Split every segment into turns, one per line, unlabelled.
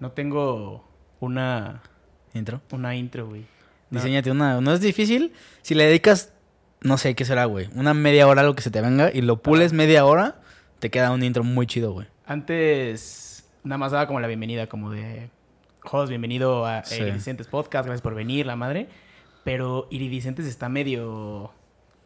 No tengo una,
Intro.
una intro, güey. No.
Diseñate una. No es difícil. Si le dedicas, no sé qué será, güey. Una media hora a lo que se te venga y lo pules media hora, te queda un intro muy chido, güey.
Antes nada más daba como la bienvenida, como de... Jos, bienvenido a
Sí.
Iridicentes Podcast, gracias por venir, la madre. Pero Iridicentes está medio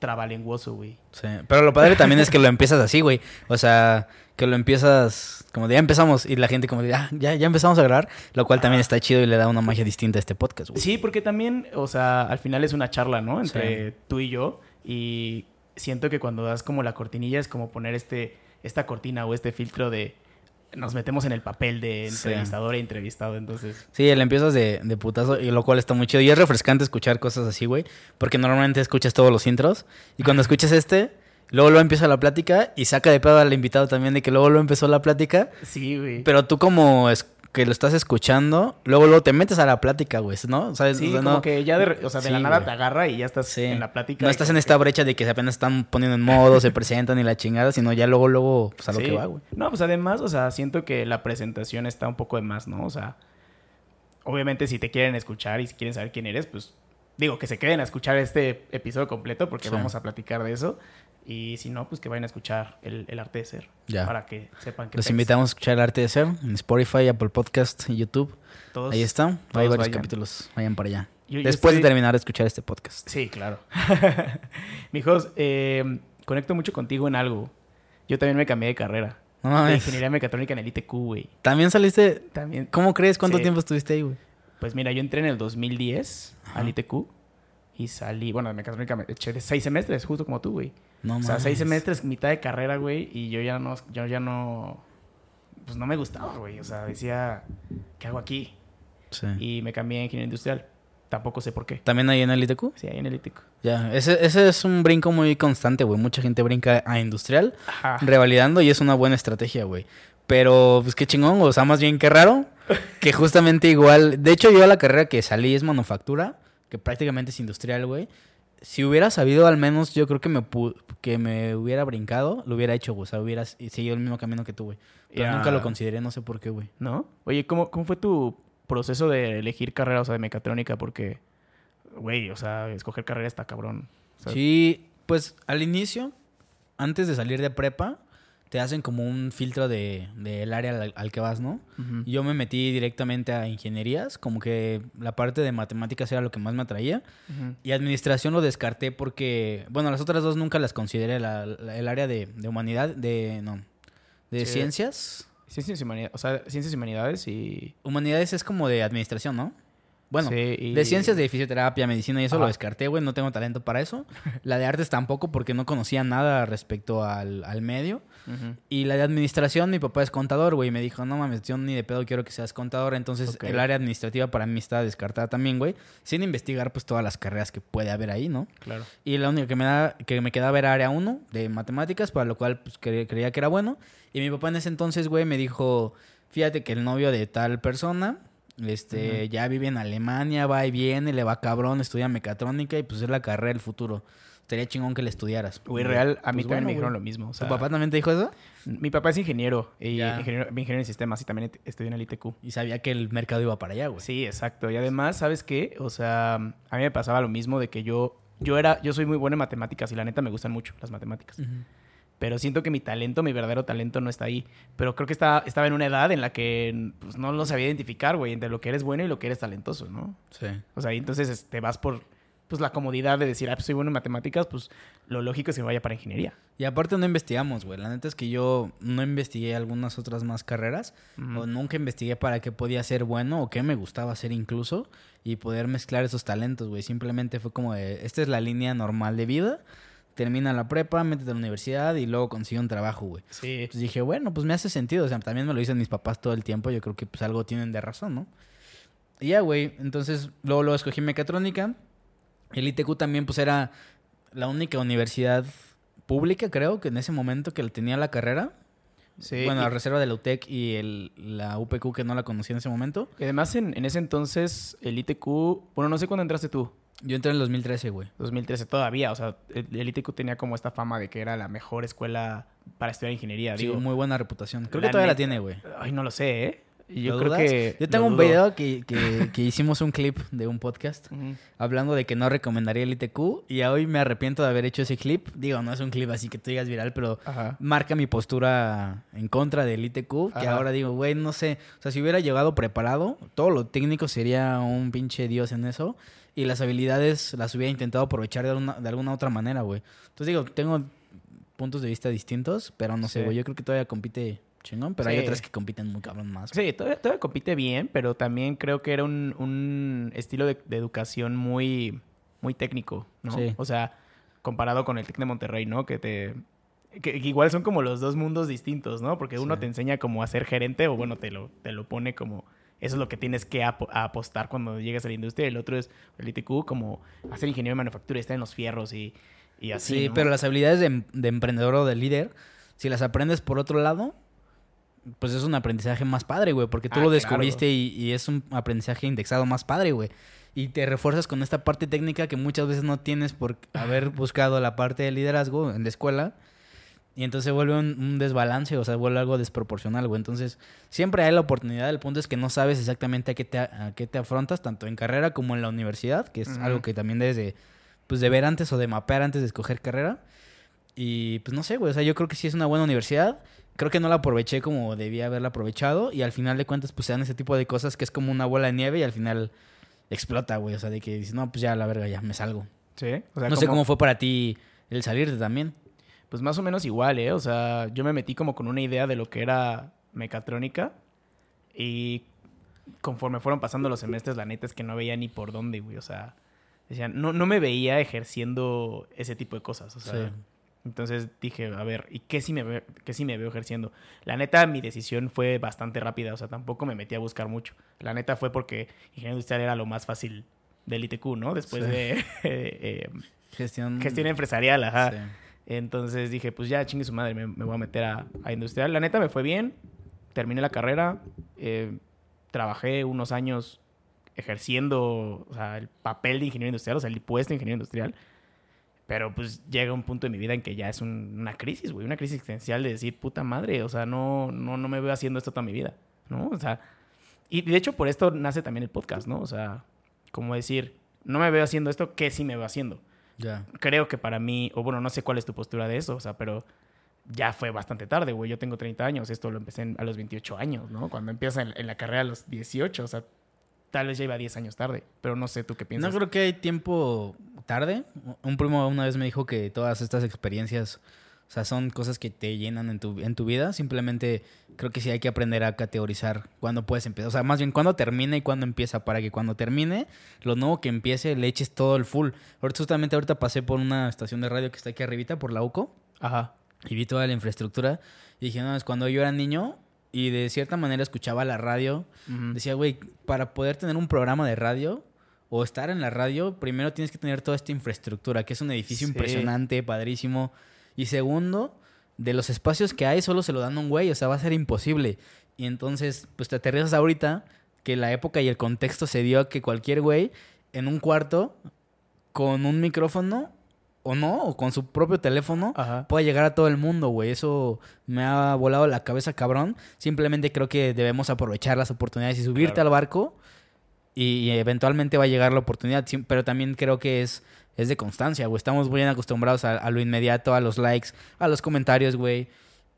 trabalenguoso, güey.
Sí. Pero lo padre también es que lo empiezas así, güey. O sea, que lo empiezas como de ya empezamos y la gente como de ah, ya, ya empezamos a grabar, lo cual también está chido y le da una magia distinta a este podcast, güey.
Sí, porque también, o sea, al final es una charla, ¿no? Entre tú y yo. Y siento que cuando das como la cortinilla es como poner este, esta cortina o este filtro de... Nos metemos en el papel de
Sí.
entrevistador e entrevistado, entonces...
Sí, le empiezas de, de putazo, y lo cual está muy chido. Y es refrescante escuchar cosas así, güey. Porque normalmente escuchas todos los intros. Y cuando escuchas este, luego lo empieza la plática y saca de pedo al invitado también de que luego lo empezó la plática.
Sí, güey.
Pero tú como es que lo estás escuchando, luego luego te metes a la plática, güey, ¿no? Sea,
Sí,
o sea,
como
no,
que ya de, o sea, de
Sí,
la nada
güey.
te agarra y ya estás
Sí.
en la plática.
no estás en
que-
esta brecha de que se apenas están poniendo en modo, se presentan y la chingada, sino ya luego, luego, pues a lo que va, güey.
No, pues además, o sea, siento que la presentación está un poco de más, ¿no? O sea, obviamente si te quieren escuchar y si quieren saber quién eres, pues digo que se queden a escuchar este episodio completo porque vamos a platicar de eso. Y si no, pues que vayan a escuchar el, el arte de ser.
Ya.
Para que sepan que
Los invitamos a escuchar el arte de ser en Spotify, Apple Podcast YouTube.
todos.
Ahí está. Hay varios
vayan.
capítulos. Vayan para allá.
Yo- yo
Después
estoy-
de terminar de escuchar este podcast.
Sí, claro. Mijos, eh, conecto mucho contigo en algo. Yo también me cambié de carrera.
No
De
mames.
ingeniería mecatrónica en el ITQ, güey.
También saliste.
También.
¿Cómo crees? ¿Cuánto
Sí.
tiempo estuviste ahí, güey?
Pues mira, yo entré en el 2010
Ajá.
al ITQ y salí, bueno, de mecatrónica me eché de seis semestres, justo como tú, güey.
No
o sea,
mames.
seis semestres, mitad de carrera, güey, y yo ya no, yo ya no, pues no me gustaba, güey. O sea, decía, ¿qué hago aquí?
Sí.
Y me cambié a ingeniería industrial. Tampoco sé por qué.
¿También ahí en el ITQ?
Sí, ahí en el ITQ.
Ya. Ese, ese es un brinco muy constante, güey. Mucha gente brinca a industrial,
Ajá.
revalidando, y es una buena estrategia, güey. Pero, pues qué chingón, o sea, más bien qué raro. Que justamente igual. De hecho, yo a la carrera que salí es manufactura, que prácticamente es industrial, güey. Si hubiera sabido, al menos yo creo que me, pu- que me hubiera brincado, lo hubiera hecho, güey. O sea, hubiera seguido el mismo camino que tú, güey. Pero nunca lo consideré, no sé por qué, güey.
¿No? Oye, ¿cómo, ¿cómo fue tu proceso de elegir carrera, o sea, de mecatrónica? Porque, güey, o sea, escoger carrera está cabrón. O sea,
Sí, pues al inicio, antes de salir de prepa, te hacen como un filtro de, del área al, al que vas, ¿no? Yo me metí directamente a ingenierías, como que la parte de matemáticas era lo que más me atraía. Y administración lo descarté porque, bueno, las otras dos nunca las consideré, la- la- el área de, de humanidad, de, no, de
Sí.
ciencias.
Ciencias y humanidades, o sea, ciencias y humanidades y...
Humanidades es como de administración, ¿no? Bueno,
Sí, y-
de ciencias de fisioterapia, medicina y eso
Ajá.
lo descarté, güey, no tengo talento para eso. La de artes tampoco porque no conocía nada respecto al, al medio. Y la de administración, mi papá es contador, güey, y me dijo, no mames, yo ni de pedo quiero que seas contador. Entonces, el área administrativa para mí está descartada también, güey, sin investigar pues todas las carreras que puede haber ahí, ¿no?
Claro.
Y la única que me, da, que me quedaba era área 1 de matemáticas, para lo cual pues, cre- creía que era bueno. Y mi papá en ese entonces, güey, me dijo, fíjate que el novio de tal persona, este, ya vive en Alemania, va y viene, le va cabrón, estudia mecatrónica y pues es la carrera del futuro. Estaría chingón que le estudiaras.
Güey, real, a mí
pues,
también
bueno,
me dijeron lo mismo. O sea,
¿Tu papá también te dijo eso?
Mi papá es ingeniero, y ingeniero, ingeniero en sistemas y también estudió en el ITQ.
Y sabía que el mercado iba para allá, güey.
Sí, exacto. Y además, ¿sabes qué? O sea, a mí me pasaba lo mismo de que yo, yo era, yo soy muy bueno en matemáticas y la neta me gustan mucho las matemáticas. Pero siento que mi talento, mi verdadero talento no está ahí. Pero creo que estaba, estaba en una edad en la que pues, no lo sabía identificar, güey, entre lo que eres bueno y lo que eres talentoso, ¿no?
Sí.
O sea, y entonces te vas por pues la comodidad de decir, ah, pues soy bueno en matemáticas, pues lo lógico es que vaya para ingeniería.
Y aparte no investigamos, güey. La neta es que yo no investigué algunas otras más carreras. O nunca investigué para qué podía ser bueno o qué me gustaba hacer incluso. Y poder mezclar esos talentos, güey. Simplemente fue como de, esta es la línea normal de vida. Termina la prepa, métete a la universidad y luego consigue un trabajo, güey.
Sí.
Pues dije, bueno, pues me hace sentido. O sea, también me lo dicen mis papás todo el tiempo. Yo creo que pues algo tienen de razón, ¿no? Y ya, güey. Entonces, luego, luego escogí mecatrónica. El ITQ también, pues, era la única universidad pública, creo, que en ese momento que tenía la carrera.
Sí,
bueno,
y-
la reserva de la UTEC y el, la UPQ que no la conocía en ese momento.
y además en, en ese entonces el ITQ, bueno, no sé cuándo entraste tú,
Yo entré en el 2013, güey.
2013 todavía, o sea, el, el ITQ tenía como esta fama de que era la mejor escuela para estudiar ingeniería,
Sí,
digo.
muy buena reputación. Creo
la
que todavía la tiene, güey.
Ay, no lo sé, ¿eh? Yo
¿Lo
creo
dudas?
que.
Yo tengo un
dudo.
video que, que- que hicimos un clip de un podcast hablando de que no recomendaría el ITQ y hoy me arrepiento de haber hecho ese clip. Digo, no es un clip así que tú digas viral, pero
Ajá.
marca mi postura en contra del ITQ, que ahora digo, güey, no sé, o sea, si hubiera llegado preparado, todo lo técnico sería un pinche dios en eso y las habilidades las hubiera intentado aprovechar de alguna, de alguna otra manera, güey. Entonces digo, tengo puntos de vista distintos, pero no sé, güey, yo creo que todavía compite chingón, pero hay otras que compiten muy cabrón más.
Sí, todavía, todavía compite bien, pero también creo que era un, un estilo de, de educación muy, muy técnico, ¿no?
Sí.
O sea, comparado con el TEC de Monterrey, ¿no? Que te... Que, que igual son como los dos mundos distintos, ¿no? Porque uno
Sí.
te enseña como a ser gerente o bueno, te lo, te lo pone como... Eso es lo que tienes que apostar cuando llegues a la industria. Y el otro es el ITQ, como hacer ingeniero de manufactura y estar en los fierros y, y así,
Sí,
¿no?
pero las habilidades de, de emprendedor o de líder, si las aprendes por otro lado, pues es un aprendizaje más padre, güey, porque tú
Ah,
lo
claro.
descubriste y, y es un aprendizaje indexado más padre, güey. Y te refuerzas con esta parte técnica que muchas veces no tienes por haber buscado la parte de liderazgo en la escuela. Y entonces se vuelve un, un desbalance, o sea, vuelve algo desproporcional, güey. Entonces, siempre hay la oportunidad. El punto es que no sabes exactamente a qué te, a qué te afrontas, tanto en carrera como en la universidad, que es algo que también debes de, pues, de ver antes o de mapear antes de escoger carrera. Y pues no sé, güey. O sea, yo creo que sí es una buena universidad. Creo que no la aproveché como debía haberla aprovechado. Y al final de cuentas, pues se dan ese tipo de cosas que es como una bola de nieve y al final explota, güey. O sea, de que dices, no, pues ya la verga, ya me salgo.
Sí, o sea,
no sé cómo fue para ti el salirte también.
Pues más o menos igual, ¿eh? O sea, yo me metí como con una idea de lo que era mecatrónica y conforme fueron pasando los semestres, la neta es que no veía ni por dónde, güey. O sea, decía, no, no me veía ejerciendo ese tipo de cosas. O sea,
Sí.
Entonces dije, a ver, ¿y qué sí, me veo, qué sí me veo ejerciendo? La neta, mi decisión fue bastante rápida. O sea, tampoco me metí a buscar mucho. La neta fue porque ingeniería industrial era lo más fácil del ITQ, ¿no? Después
Sí.
de eh,
Gestión.
gestión empresarial, ajá.
Sí.
Entonces dije, pues ya, chingue su madre, me, me voy a meter a, a industrial. La neta me fue bien, terminé la carrera, eh, trabajé unos años ejerciendo o sea, el papel de ingeniero industrial, o sea, el puesto de ingeniero industrial. Pero pues llega un punto de mi vida en que ya es un- una crisis, güey, una crisis existencial de decir, puta madre, o sea, no, no, no me veo haciendo esto toda mi vida, ¿no? O sea, y de hecho por esto nace también el podcast, ¿no? O sea, como decir, no me veo haciendo esto, ¿qué sí me veo haciendo?
Ya.
creo que para mí, o bueno, no sé cuál es tu postura de eso, o sea, pero ya fue bastante tarde, güey. Yo tengo 30 años, esto lo empecé en- a los 28 años, ¿no? Cuando empiezas en, en la carrera a los 18, o sea, tal vez ya iba 10 años tarde, pero no sé tú qué piensas.
No creo que hay tiempo tarde. Un primo una vez me dijo que todas estas experiencias, o sea, son cosas que te llenan en tu, en tu vida. Simplemente creo que sí hay que aprender a categorizar cuándo puedes empezar. O sea, más bien cuándo termina y cuándo empieza, para que cuando termine, lo nuevo que empiece le eches todo el full. Ahorita, justamente ahorita pasé por una estación de radio que está aquí arribita, por la UCO,
Ajá.
y vi toda la infraestructura. Y dije, no, es cuando yo era niño y de cierta manera escuchaba la radio. Decía, güey, para poder tener un programa de radio o estar en la radio, primero tienes que tener toda esta infraestructura, que es un edificio
Sí.
impresionante, padrísimo. Y segundo, de los espacios que hay, solo se lo dan a un güey, o sea, va a ser imposible. Y entonces, pues te aterrizas ahorita que la época y el contexto se dio a que cualquier güey en un cuarto con un micrófono o no, o con su propio teléfono,
Ajá.
pueda llegar a todo el mundo, güey. Eso me ha volado la cabeza, cabrón. Simplemente creo que debemos aprovechar las oportunidades y subirte
Claro.
al barco y, eventualmente va a llegar la oportunidad. Pero también creo que es, es de constancia, güey. Estamos muy bien acostumbrados a, a lo inmediato, a los likes, a los comentarios, güey.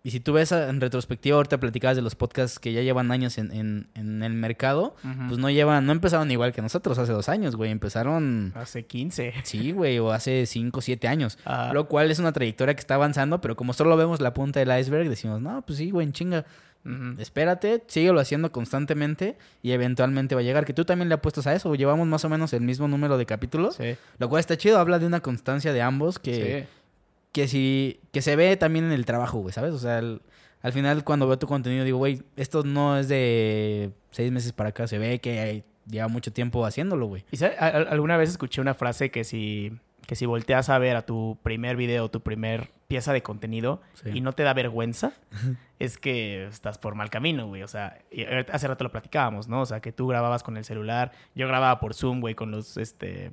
Y si tú ves en retrospectiva, ahorita platicabas de los podcasts que ya llevan años en, en- en el mercado, pues no llevan, no empezaron igual que nosotros hace dos años, güey. Empezaron,
Hace 15.
sí, güey, o hace cinco, siete años.
Ajá.
Lo cual es una trayectoria que está avanzando, pero como solo vemos la punta del iceberg, decimos, no, pues sí, güey, en chinga. Espérate, síguelo haciendo constantemente y eventualmente va a llegar. Que tú también le apuestas a eso. Llevamos más o menos el mismo número de capítulos.
Sí.
Lo cual está chido. Habla de una constancia de ambos que,
Sí.
que, si, que se ve también en el trabajo, güey, ¿sabes? O sea, el- al final cuando veo tu contenido digo, güey, esto no es de seis meses para acá. Se ve que lleva mucho tiempo haciéndolo, güey.
¿Y sabe- alguna vez escuché una frase que si, que si volteas a ver a tu primer video, tu primer pieza de contenido
Sí.
y no te da vergüenza, es que estás por mal camino, güey. O sea, hace rato lo platicábamos, ¿no? O sea, que tú grababas con el celular, yo grababa por Zoom, güey, con los este,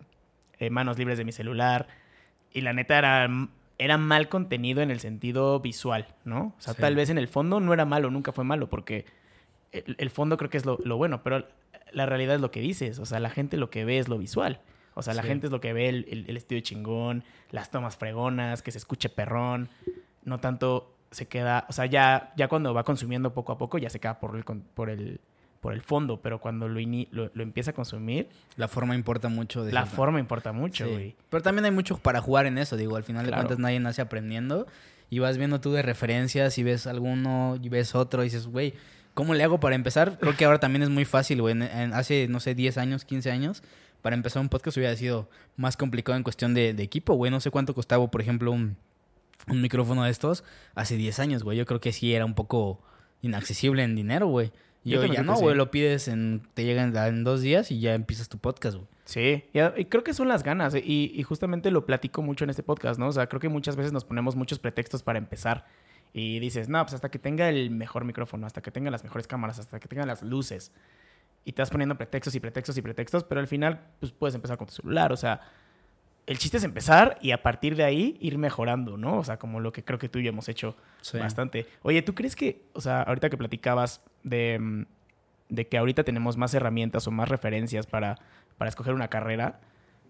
eh, manos libres de mi celular. Y la neta era, era mal contenido en el sentido visual, ¿no? O sea,
Sí.
tal vez en el fondo no era malo, nunca fue malo, porque el, el fondo creo que es lo, lo bueno, pero la realidad es lo que dices. O sea, la gente lo que ve es lo visual. O sea, la
Sí.
gente es lo que ve el, el, el estudio chingón, las tomas fregonas, que se escuche perrón. No tanto se queda, o sea, ya, ya cuando va consumiendo poco a poco, ya se queda por el, por el, por el fondo, pero cuando lo, ini- lo, lo empieza a consumir,
La forma importa mucho. de
la
cierta-
forma importa mucho,
Sí.
güey.
Pero también hay mucho para jugar en eso, digo, al final
Claro.
de cuentas nadie nace aprendiendo y vas viendo tú de referencias y ves alguno y ves otro y dices, güey, ¿cómo le hago para empezar? Creo que ahora también es muy fácil, güey. Hace, no sé, 10 años, 15 años, para empezar un podcast hubiera sido más complicado en cuestión de, de equipo, güey. No sé cuánto costaba, por ejemplo, un, un micrófono de estos hace 10 años, güey. Yo creo que sí era un poco inaccesible en dinero, güey.
Yo también
ya no, güey,
sí.
lo pides en, te llegan en dos días y ya empiezas tu podcast, güey.
Sí, y, creo que son las ganas. Y, y justamente lo platico mucho en este podcast, ¿no? O sea, creo que muchas veces nos ponemos muchos pretextos para empezar. Y dices, no, pues hasta que tenga el mejor micrófono, hasta que tenga las mejores cámaras, hasta que tenga las luces. Y te vas poniendo pretextos y pretextos y pretextos, pero al final, pues puedes empezar con tu celular. O sea, el chiste es empezar y a partir de ahí ir mejorando, ¿no? O sea, como lo que creo que tú y yo hemos hecho
Sí.
bastante. Oye, ¿tú crees que, o sea, ahorita que platicabas de, mm, de que ahorita tenemos más herramientas o más referencias para, para escoger una carrera,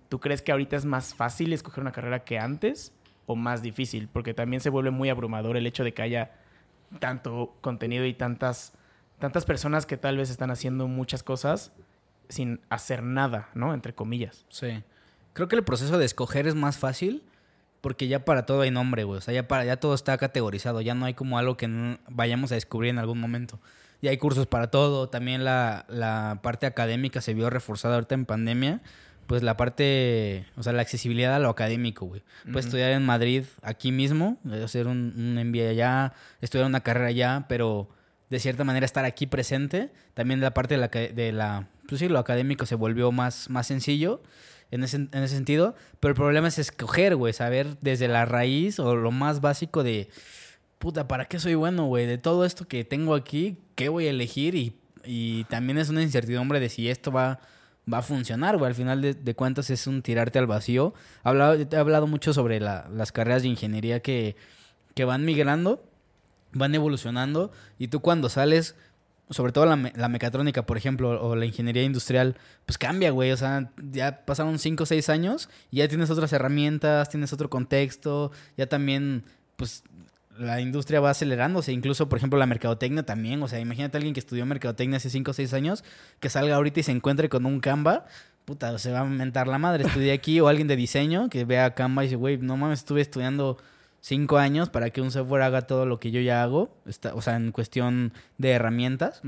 ¿tú crees que ahorita es más fácil escoger una carrera que antes o más difícil? Porque también se vuelve muy abrumador el hecho de que haya tanto contenido y tantas, tantas personas que tal vez están haciendo muchas cosas sin hacer nada, ¿no? Entre comillas.
Sí. Creo que el proceso de escoger es más fácil porque ya para todo hay nombre, güey. O sea, ya, para, ya todo está categorizado. Ya no hay como algo que no vayamos a descubrir en algún momento. Ya hay cursos para todo. También la, la parte académica se vio reforzada ahorita en pandemia. Pues la parte, o sea, la accesibilidad a lo académico, güey. Puedes estudiar en Madrid aquí mismo, eh, hacer un, un MBA allá, estudiar una carrera allá, pero de cierta manera estar aquí presente. También la parte de la, de la pues sí, lo académico se volvió más, más sencillo en ese, en ese sentido. Pero el problema es escoger, güey, saber desde la raíz o lo más básico de, puta, ¿para qué soy bueno, güey? De todo esto que tengo aquí, ¿qué voy a elegir? Y, y también es una incertidumbre de si esto va, va a funcionar, güey. Al final de, de cuentas es un tirarte al vacío. He hablado, he hablado mucho sobre la- las carreras de ingeniería que, que van migrando, van evolucionando. Y tú cuando sales sobre todo la, me- la mecatrónica, por ejemplo, o la ingeniería industrial, pues cambia, güey. O sea, ya pasaron 5 o 6 años y ya tienes otras herramientas, tienes otro contexto, ya también, pues la industria va acelerándose, incluso, por ejemplo, la mercadotecnia también. O sea, imagínate a alguien que estudió mercadotecnia hace 5 o 6 años, que salga ahorita y se encuentre con un Canva. Puta, se va a mentar la madre. Estudié aquí, o alguien de diseño que vea Canva y dice, güey, no mames, estuve estudiando cinco años para que un software haga todo lo que yo ya hago. Está, o sea, en cuestión de herramientas.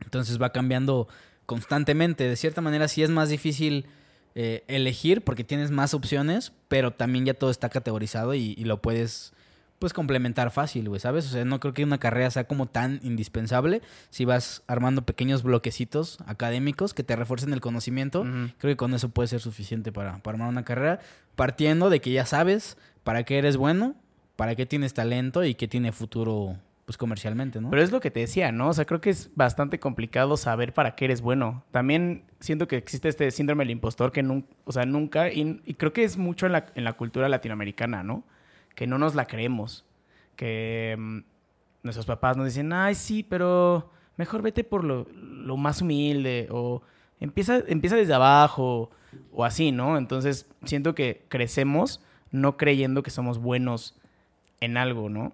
Entonces va cambiando constantemente. De cierta manera sí es más difícil eh, elegir porque tienes más opciones, pero también ya todo está categorizado y, y lo puedes pues complementar fácil, güey, ¿sabes? O sea, no creo que una carrera sea como tan indispensable si vas armando pequeños bloquecitos académicos que te refuercen el conocimiento. Creo que con eso puede ser suficiente para, para armar una carrera, partiendo de que ya sabes para qué eres bueno, para qué tienes talento y qué tiene futuro pues comercialmente, ¿no?
Pero es lo que te decía, ¿no? O sea, creo que es bastante complicado saber para qué eres bueno. También siento que existe este síndrome del impostor que nunca, o sea, nunca, y, creo que es mucho en la, en la cultura latinoamericana, ¿no? Que no nos la creemos. Que mm, nuestros papás nos dicen, ay, sí, pero mejor vete por lo, lo más humilde o empieza, empieza desde abajo o así, ¿no? Entonces siento que crecemos no creyendo que somos buenos en algo, ¿no?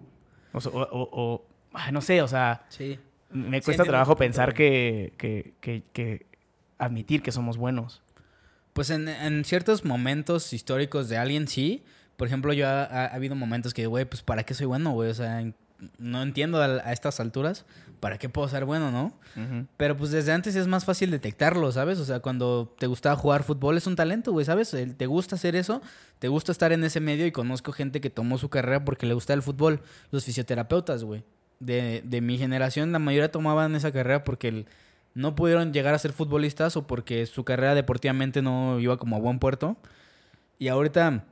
O, o- o- o- ay, no sé, o sea,
sí.
me cuesta trabajo pensar que, que, que, que admitir que somos buenos.
Pues en, en ciertos momentos históricos de alguien sí. Por ejemplo, yo ha, ha habido momentos que, güey, pues ¿para qué soy bueno, güey? O sea, en- no entiendo a, a estas alturas para qué puedo ser bueno, ¿no? Pero pues desde antes es más fácil detectarlo, ¿sabes? O sea, cuando te gustaba jugar fútbol es un talento, güey, ¿sabes? El- te gusta hacer eso, te gusta estar en ese medio y conozco gente que tomó su carrera porque le gusta el fútbol. Los fisioterapeutas, güey. De, de mi generación, la mayoría tomaban esa carrera porque el- no pudieron llegar a ser futbolistas o porque su carrera deportivamente no iba como a buen puerto. Y ahorita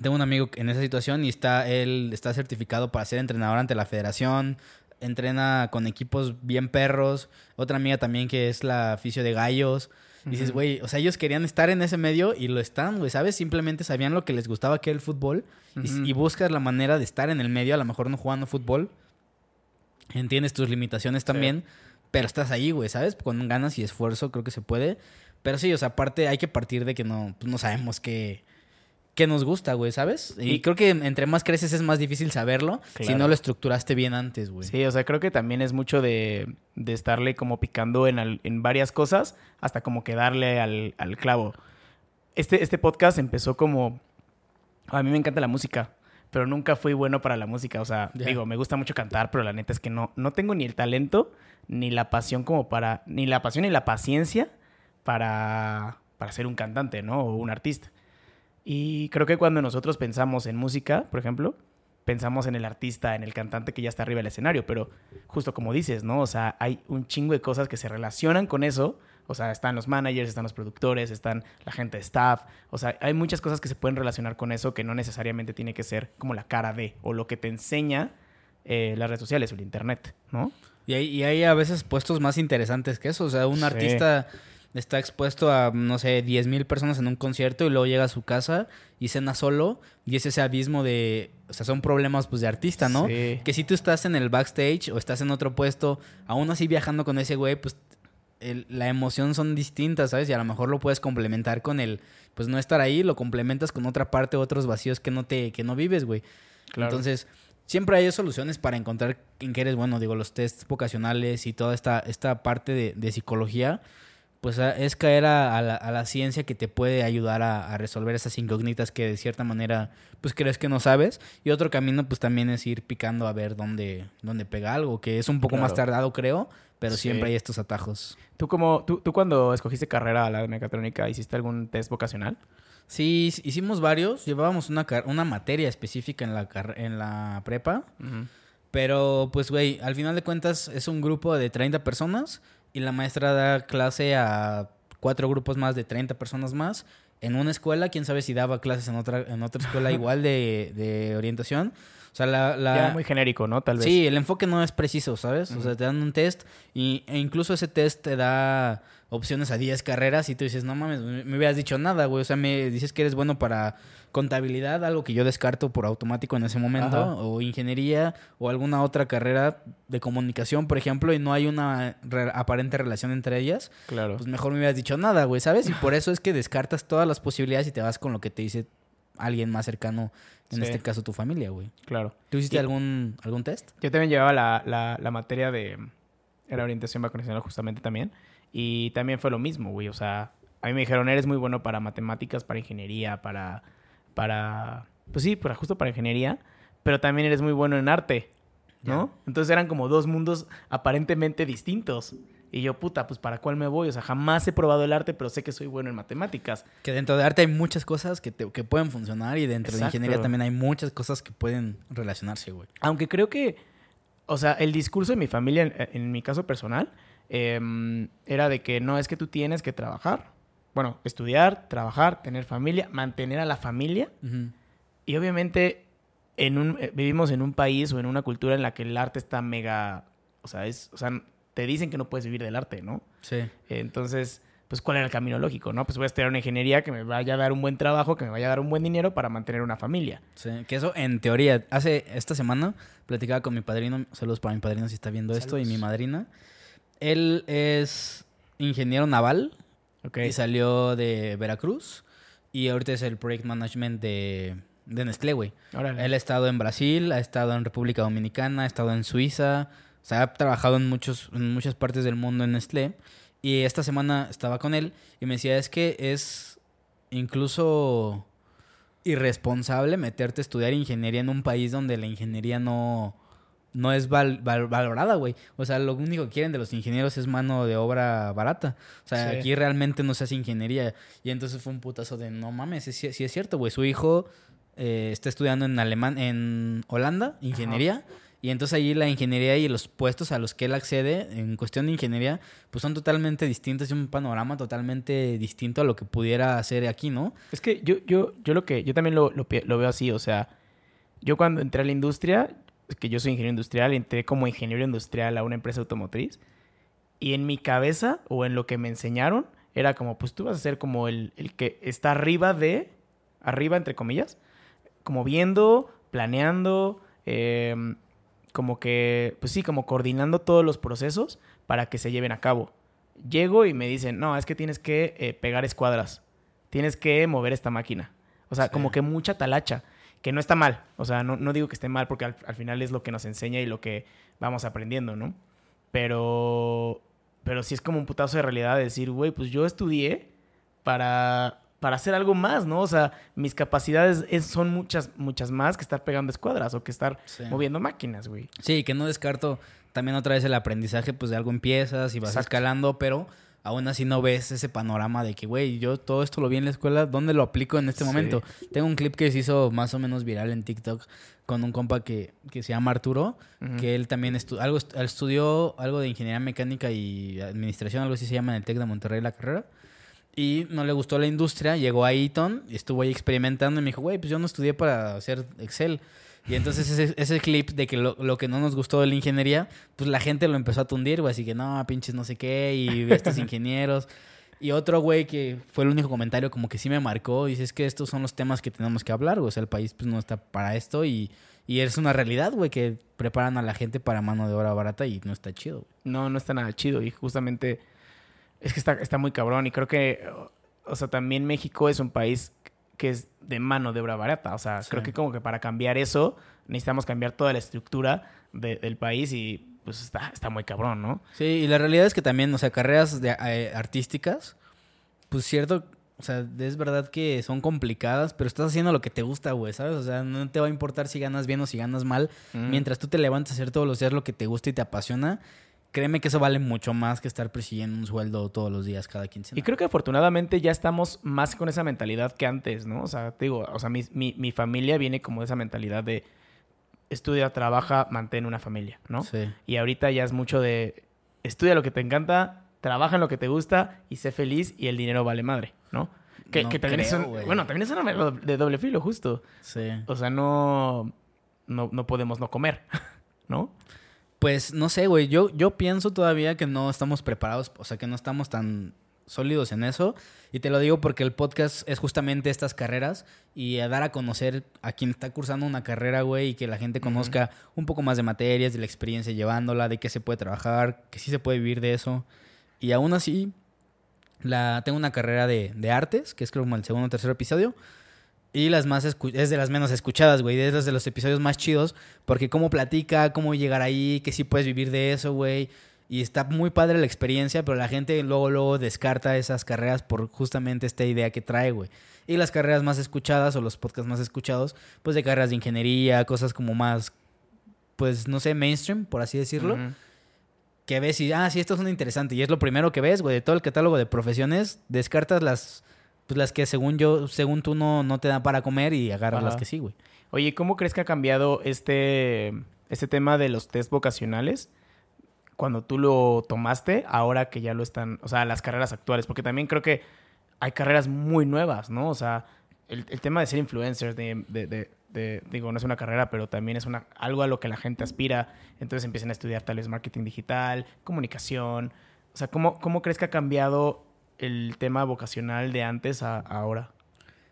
tengo un amigo en esa situación y está él está certificado para ser entrenador ante la federación, entrena con equipos bien perros, otra amiga también que es la fisio de gallos. Dices,
Ujú.
güey, o sea, ellos querían estar en ese medio y lo están, güey, ¿sabes? Simplemente sabían lo que les gustaba que era el fútbol y, y buscas la manera de estar en el medio, a lo mejor no jugando fútbol. Entiendes tus limitaciones también, pero estás ahí, güey, ¿sabes? Con ganas y esfuerzo creo que se puede. Pero sí, o sea, aparte hay que partir de que no, pues no sabemos qué, qué nos gusta, güey, ¿sabes? Y, creo que entre más creces es más difícil saberlo si no lo estructuraste bien antes, güey.
Sí, o sea, creo que también es mucho de, de estarle como picando en, en, varias cosas hasta como que darle al, al clavo. Este, este podcast empezó como... A mí me encanta la música pero nunca fui bueno para la música. O sea, digo, me gusta mucho cantar, pero la neta es que no, no tengo ni el talento, ni la pasión como para, ni la pasión ni la paciencia para, para ser un cantante, ¿no? O un artista. Y creo que cuando nosotros pensamos en música, por ejemplo, pensamos en el artista, en el cantante que ya está arriba del escenario, pero justo como dices, ¿no? O sea, hay un chingo de cosas que se relacionan con eso o sea, están los managers, están los productores, están la gente de staff. O sea, hay muchas cosas que se pueden relacionar con eso que no necesariamente tiene que ser como la cara de o lo que te enseña eh, las redes sociales o el internet, ¿no?
Y hay, y hay a veces puestos más interesantes que eso. O sea, un artista está expuesto a, no sé, 10 mil personas en un concierto y luego llega a su casa y cena solo y es ese abismo de, o sea, son problemas pues de artista, ¿no? Que si tú estás en el backstage o estás en otro puesto, aún así viajando con ese güey, pues la emoción son distintas, ¿sabes? Y a lo mejor lo puedes complementar con el, pues no estar ahí, lo complementas con otra parte, otros vacíos que no te, que no vives, güey. Entonces, siempre hay soluciones para encontrar en qué eres bueno. Digo, los tests vocacionales y toda esta, esta parte de, de psicología, pues es caer a, la, a, la, ciencia que te puede ayudar a, resolver esas incógnitas que de cierta manera, pues crees que no sabes. Y otro camino, pues también es ir picando a ver dónde, dónde pega algo, que es un poco más tardado, creo, pero siempre hay estos atajos.
¿Tú, como, tú, tú cuando escogiste carrera a la de mecatrónica, hiciste algún test vocacional?
Sí, hicimos varios. Llevábamos una, una materia específica en la, en la prepa. Pero, pues, güey, al final de cuentas es un grupo de 30 personas y la maestra da clase a cuatro grupos más de 30 personas más en una escuela. Quién sabe si daba clases en otra, en otra escuela igual de, de orientación. O sea, la, la...
muy genérico, ¿no? Tal vez.
Sí, el enfoque no es preciso, ¿sabes? O sea, te dan un test y, e incluso ese test te da opciones a 10 carreras y tú dices, no mames, me hubieras dicho nada, güey. O sea, me dices que eres bueno para contabilidad, algo que yo descarto por automático en ese momento, o ingeniería, o alguna otra carrera de comunicación, por ejemplo, y no hay una aparente relación entre ellas.
Claro.
Pues mejor me hubieras dicho nada, güey, ¿sabes? Y por eso es que descartas todas las posibilidades y te vas con lo que te dice alguien más cercano, en este caso tu familia, güey.
Claro.
¿Tú hiciste algún, algún test?
Yo también llevaba la, la, materia de... Era orientación vacacional justamente también. Y también fue lo mismo, güey. O sea, a mí me dijeron, eres muy bueno para matemáticas, para ingeniería, para... para pues sí, para, justo para ingeniería. Pero también eres muy bueno en arte, ¿no? Entonces eran como dos mundos aparentemente distintos. Y yo, puta, pues ¿para cuál me voy? O sea, jamás he probado el arte, pero sé que soy bueno en matemáticas.
Que dentro de arte hay muchas cosas que, que pueden funcionar y dentro de ingeniería también hay muchas cosas que pueden relacionarse, güey.
Aunque creo que, o sea, el discurso de mi familia, en, mi caso personal, em, era de que no es que tú tienes que trabajar. Bueno, estudiar, trabajar, tener familia, mantener a la familia. Y obviamente en un, eh, vivimos en un país o en una cultura en la que el arte está mega... O sea, es... O sea, te dicen que no puedes vivir del arte, ¿no?
Sí.
Entonces, pues, ¿cuál era el camino lógico, no? Pues voy a estudiar una ingeniería que me vaya a dar un buen trabajo, que me vaya a dar un buen dinero para mantener una familia.
Sí, que eso en teoría, hace esta semana platicaba con mi padrino, saludos para mi padrino si está viendo esto, y mi madrina. Él es ingeniero naval y salió de Veracruz y ahorita es el Project Management de, de Nestlé, güey. Él ha estado en Brasil, ha estado en República Dominicana, ha estado en Suiza, o sea, ha trabajado en, muchos, en muchas partes del mundo en Nestlé. Y esta semana estaba con él y me decía, es que es incluso irresponsable meterte a estudiar ingeniería en un país donde la ingeniería no, no es valorada, güey. O sea, lo único que quieren de los ingenieros es mano de obra barata. O sea, aquí realmente no se hace ingeniería. Y entonces fue un putazo de, no mames, sí, es cierto, güey. Su hijo eh, está estudiando en Alemán, en Holanda, ingeniería. Y entonces allí la ingeniería y los puestos a los que él accede en cuestión de ingeniería, pues son totalmente distintos y un panorama totalmente distinto a lo que pudiera hacer aquí, ¿no?
Es que yo, yo, yo lo que, yo también lo, lo, veo así, o sea, yo cuando entré a la industria, que yo soy ingeniero industrial, entré como ingeniero industrial a una empresa automotriz, y en mi cabeza, o en lo que me enseñaron, era como, pues tú vas a ser como el, el que está arriba de, arriba entre comillas, como viendo, planeando, eh, como que, pues sí, como coordinando todos los procesos para que se lleven a cabo. Llego y me dicen, no, es que tienes que eh, pegar escuadras, tienes que mover esta máquina. O sea, como que mucha talacha, que no está mal. O sea, no, no digo que esté mal porque al, al, final es lo que nos enseña y lo que vamos aprendiendo, ¿no? Pero, pero sí es como un putazo de realidad decir, güey, pues yo estudié para, para hacer algo más, ¿no? O sea, mis capacidades son muchas, muchas más que estar pegando escuadras o que estar moviendo máquinas, güey.
Sí, que no descarto también otra vez el aprendizaje, pues de algo empiezas y vas escalando, pero aún así no ves ese panorama de que, güey, yo todo esto lo vi en la escuela, ¿dónde lo aplico en este momento? Tengo un clip que se hizo más o menos viral en TikTok con un compa que, que se llama Arturo, que él también algo, estudió algo de ingeniería mecánica y administración, algo así se llama en el TEC de Monterrey la carrera. Y no le gustó la industria, llegó a Eton, y estuvo ahí experimentando y me dijo, güey, pues yo no estudié para hacer Excel. Y entonces ese, ese clip de que lo, lo, que no nos gustó de la ingeniería, pues la gente lo empezó a tundir, güey. Así que no, pinches no sé qué, y estos ingenieros. Y otro güey que fue el único comentario como que sí me marcó, dice, es que estos son los temas que tenemos que hablar, güey. O sea, el país pues no está para esto y, y es una realidad, güey, que preparan a la gente para mano de obra barata y no está chido.
No, no está nada chido y justamente es que está, está muy cabrón y creo que, o sea, también México es un país que es de mano de obra barata. O sea, creo que como que para cambiar eso necesitamos cambiar toda la estructura del país y pues está, está muy cabrón, ¿no?
Sí, y la realidad es que también, o sea, carreras de, eh, artísticas, pues cierto, o sea, es verdad que son complicadas, pero estás haciendo lo que te gusta, güey, ¿sabes? O sea, no te va a importar si ganas bien o si ganas mal. Mientras tú te levantes a hacer todos los días lo que te gusta y te apasiona, créeme que eso vale mucho más que estar persiguiendo un sueldo todos los días cada quincena.
Y creo que afortunadamente ya estamos más con esa mentalidad que antes, ¿no? O sea, te digo, o sea, mi, mi, familia viene como de esa mentalidad de estudia, trabaja, mantén una familia, ¿no? Sí. Y ahorita ya es mucho de estudia lo que te encanta, trabaja en lo que te gusta y sé feliz y el dinero vale madre, ¿no? Que, también es un, bueno, también es una de doble filo, justo. Sí. O sea, no, no, no podemos no comer, ¿no?
Pues no sé, güey. Yo, yo pienso todavía que no estamos preparados, o sea, que no estamos tan sólidos en eso. Y te lo digo porque el podcast es justamente estas carreras y a dar a conocer a quien está cursando una carrera, güey, y que la gente conozca un poco más de materias, de la experiencia llevándola, de qué se puede trabajar, que sí se puede vivir de eso. Y aún así, la, tengo una carrera de, de artes, que es creo como el segundo o tercer episodio. Y las más es de las menos escuchadas, güey. Es de los episodios más chidos. Porque cómo platica, cómo llegar ahí, que sí puedes vivir de eso, güey. Y está muy padre la experiencia, pero la gente luego, luego descarta esas carreras por justamente esta idea que trae, güey. Y las carreras más escuchadas o los podcasts más escuchados, pues de carreras de ingeniería, cosas como más, pues no sé, mainstream, por así decirlo. Que ves y, ah, sí, esto es un interesante. Y es lo primero que ves, güey, de todo el catálogo de profesiones, descartas las pues las que según yo, según tú no, no te dan para comer y agarras las que sí, güey.
Oye, ¿cómo crees que ha cambiado este, este tema de los test vocacionales cuando tú lo tomaste, ahora que ya lo están, o sea, las carreras actuales? Porque también creo que hay carreras muy nuevas, ¿no? O sea, el, tema de ser influencer, de, de, de, digo, no es una carrera, pero también es una, algo a lo que la gente aspira. Entonces empiezan a estudiar tal vez marketing digital, comunicación. O sea, ¿cómo, cómo crees que ha cambiado el tema vocacional de antes a, ahora?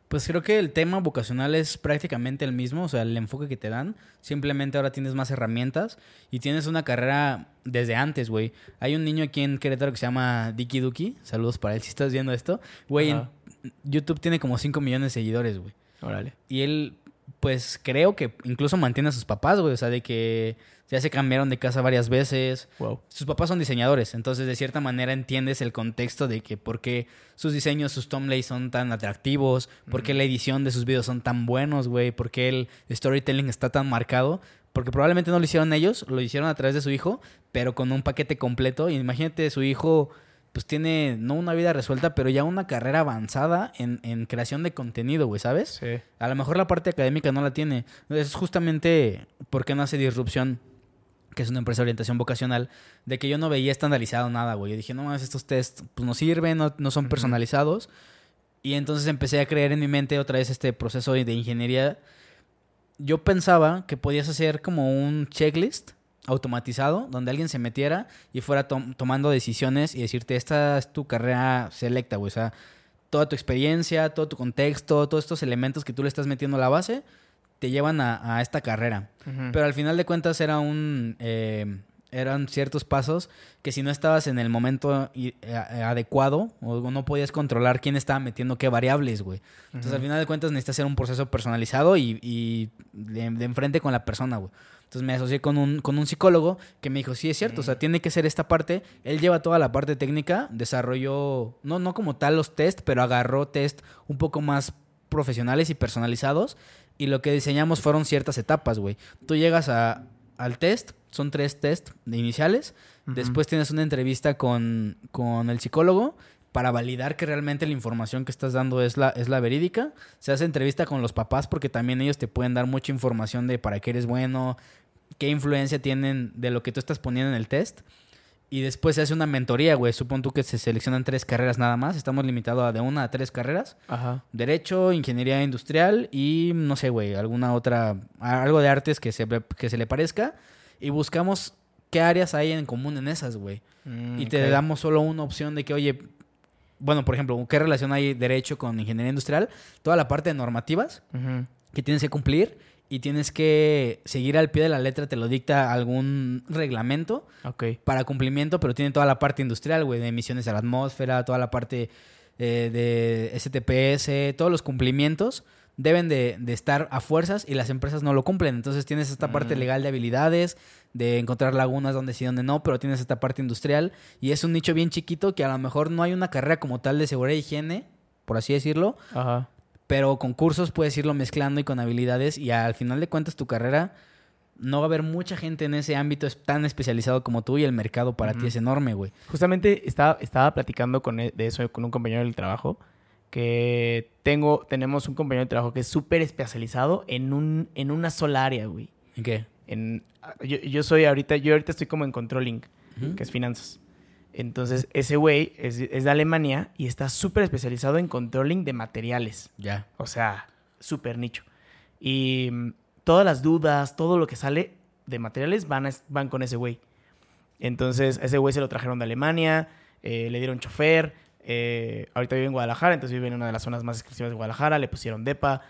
Pues creo que el tema vocacional es prácticamente el mismo, o sea, el enfoque que te dan. Simplemente ahora tienes más herramientas y tienes una carrera desde antes, güey. Hay un niño aquí en Querétaro que se llama Dicky Duki. Saludos para él si estás viendo esto. Güey, YouTube tiene como 5 millones de seguidores, güey.
Órale.
Y él, pues creo que incluso mantiene a sus papás, güey. O sea, de que ya se cambiaron de casa varias veces. Sus papás son diseñadores, entonces de cierta manera entiendes el contexto de que por qué sus diseños, sus thumbnails son tan atractivos, por qué la edición de sus videos son tan buenos, güey, por qué el storytelling está tan marcado. Porque probablemente no lo hicieron ellos, lo hicieron a través de su hijo, pero con un paquete completo. Y imagínate, su hijo pues tiene no una vida resuelta, pero ya una carrera avanzada en, en creación de contenido, güey, ¿sabes? Sí. A lo mejor la parte académica no la tiene. Es justamente por qué no hace disrupción que es una empresa de orientación vocacional, de que yo no veía estandarizado nada, güey. Yo dije, no más, estos test pues no sirven, no, son personalizados. Y entonces empecé a creer en mi mente otra vez este proceso de ingeniería. Yo pensaba que podías hacer como un checklist automatizado, donde alguien se metiera y fuera tomando decisiones y decirte, esta es tu carrera selecta, güey. O sea, toda tu experiencia, todo tu contexto, todos estos elementos que tú le estás metiendo a la base, te llevan a, esta carrera. Pero al final de cuentas era un... Eh, eran ciertos pasos que si no estabas en el momento eh, adecuado o no podías controlar quién estaba metiendo qué variables, güey. Entonces, al final de cuentas, necesitas hacer un proceso personalizado y, y de, de enfrente con la persona, güey. Entonces me asocié con un, con un psicólogo que me dijo, sí, es cierto, o sea, tiene que ser esta parte. Él lleva toda la parte técnica, desarrolló, no, no como tal los test, pero agarró test un poco más profesionales y personalizados. Y lo que diseñamos fueron ciertas etapas, güey. Tú llegas a, al test, son tres test iniciales. Después tienes una entrevista con, con el psicólogo para validar que realmente la información que estás dando es la, es la verídica. Se hace entrevista con los papás porque también ellos te pueden dar mucha información de para qué eres bueno, qué influencia tienen de lo que tú estás poniendo en el test. Y después se hace una mentoría, güey. Supón tú que se seleccionan tres carreras nada más. Estamos limitados a de una a tres carreras.
Ajá.
Derecho, ingeniería industrial y no sé, güey, alguna otra, algo de artes que se, que se le parezca. Y buscamos qué áreas hay en común en esas, güey.
Mm,
Y te damos solo una opción de que, oye, bueno, por ejemplo, ¿qué relación hay derecho con ingeniería industrial? Toda la parte de normativas que tienes que cumplir y tienes que seguir al pie de la letra, te lo dicta algún reglamento
Ok.
para cumplimiento, pero tiene toda la parte industrial, güey, de emisiones a la atmósfera, toda la parte eh, de STPS, todos los cumplimientos deben de, de estar a fuerzas y las empresas no lo cumplen. Entonces tienes esta parte
Mm.
legal de habilidades, de encontrar lagunas donde sí, donde no, pero tienes esta parte industrial y es un nicho bien chiquito que a lo mejor no hay una carrera como tal de seguridad e higiene, por así decirlo,
Ajá.
pero con cursos puedes irlo mezclando y con habilidades y al final de cuentas tu carrera no va a haber mucha gente en ese ámbito tan especializado como tú y el mercado para ti es enorme, güey.
Justamente estaba, estaba platicando con e- de eso con un compañero del trabajo. Que tengo, tenemos un compañero de trabajo que es súper especializado en, un, en una sola área, güey.
¿En qué?
En, yo, yo soy ahorita, yo ahorita estoy como en controlling,
Ujú.
que es finanzas. Entonces, ese güey es, es de Alemania y está súper especializado en controlling de materiales.
Ya.
O sea, súper nicho. Y mm, todas las dudas, todo lo que sale de materiales van, a- van con ese güey. Entonces, ese güey se lo trajeron de Alemania, eh, le dieron chofer. Eh, ahorita vive en Guadalajara, entonces vive en una de las zonas más exclusivas de Guadalajara, le pusieron DEPA.